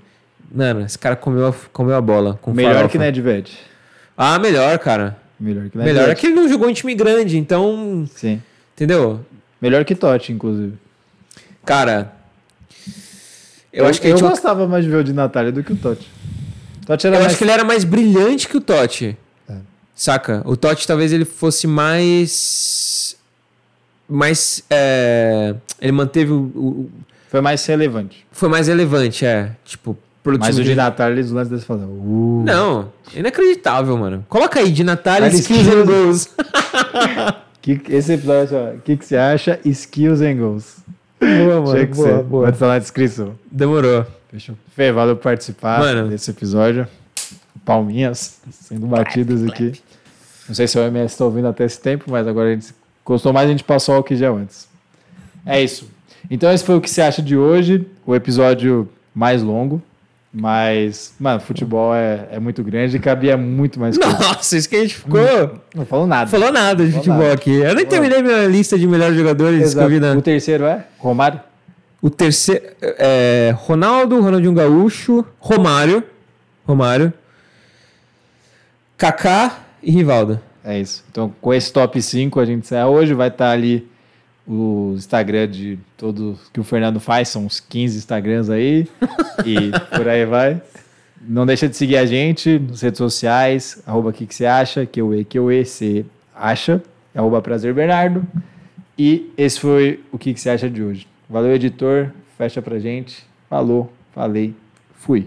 Mano, esse cara comeu a, comeu a bola. Com melhor farofa. que Nedved. Ah, melhor, cara. Melhor que Nedved. Melhor é que ele não jogou em time grande, então. Sim. Entendeu? Melhor que Totti, inclusive. Cara, eu, eu acho que eu gostava mais de ver o de Natália do que o Totti. Totti eu mais... acho que ele era mais brilhante que o Totti. É. Saca? O Totti talvez ele fosse mais. Mais. É... Ele manteve o, o, Foi mais relevante. Foi mais relevante, é. Tipo, Mas o de Natália, os lances desse falam. Uh. Não, inacreditável, mano. Coloca aí, de Natália, skills and goals. Que, esse episódio, o que, que você acha? Skills and goals. Boa, mano. Que boa, ser. boa. Vai estar na descrição. Demorou. Fechou. Fê, valeu por participar mano. desse episódio. Palminhas sendo batidas aqui. Não sei se o MS está ouvindo até esse tempo, mas agora a gente gostou mais, a gente passou ao que já antes. É isso. Então esse foi o que você acha de hoje, o episódio mais longo. Mas, mano, futebol é, é muito grande e cabia muito mais coisa. Nossa, isso que a gente ficou. Não falou nada. Falou nada de falou futebol nada. aqui. Eu nem terminei minha lista de melhores jogadores Exato. O terceiro é? Romário? O terceiro é Ronaldo, Ronaldinho Gaúcho, Romário. Romário. Kaká e Rivaldo. É isso. Então, com esse top 5, a gente sai hoje. Vai estar tá ali o Instagram de todo que o Fernando faz, são uns 15 Instagrams aí, e por aí vai. Não deixa de seguir a gente nas redes sociais, arroba que, que você acha, que eu e que eu e você acha, arroba prazer Bernardo. E esse foi o que, que você acha de hoje. Valeu, editor, fecha pra gente. Falou, falei, fui.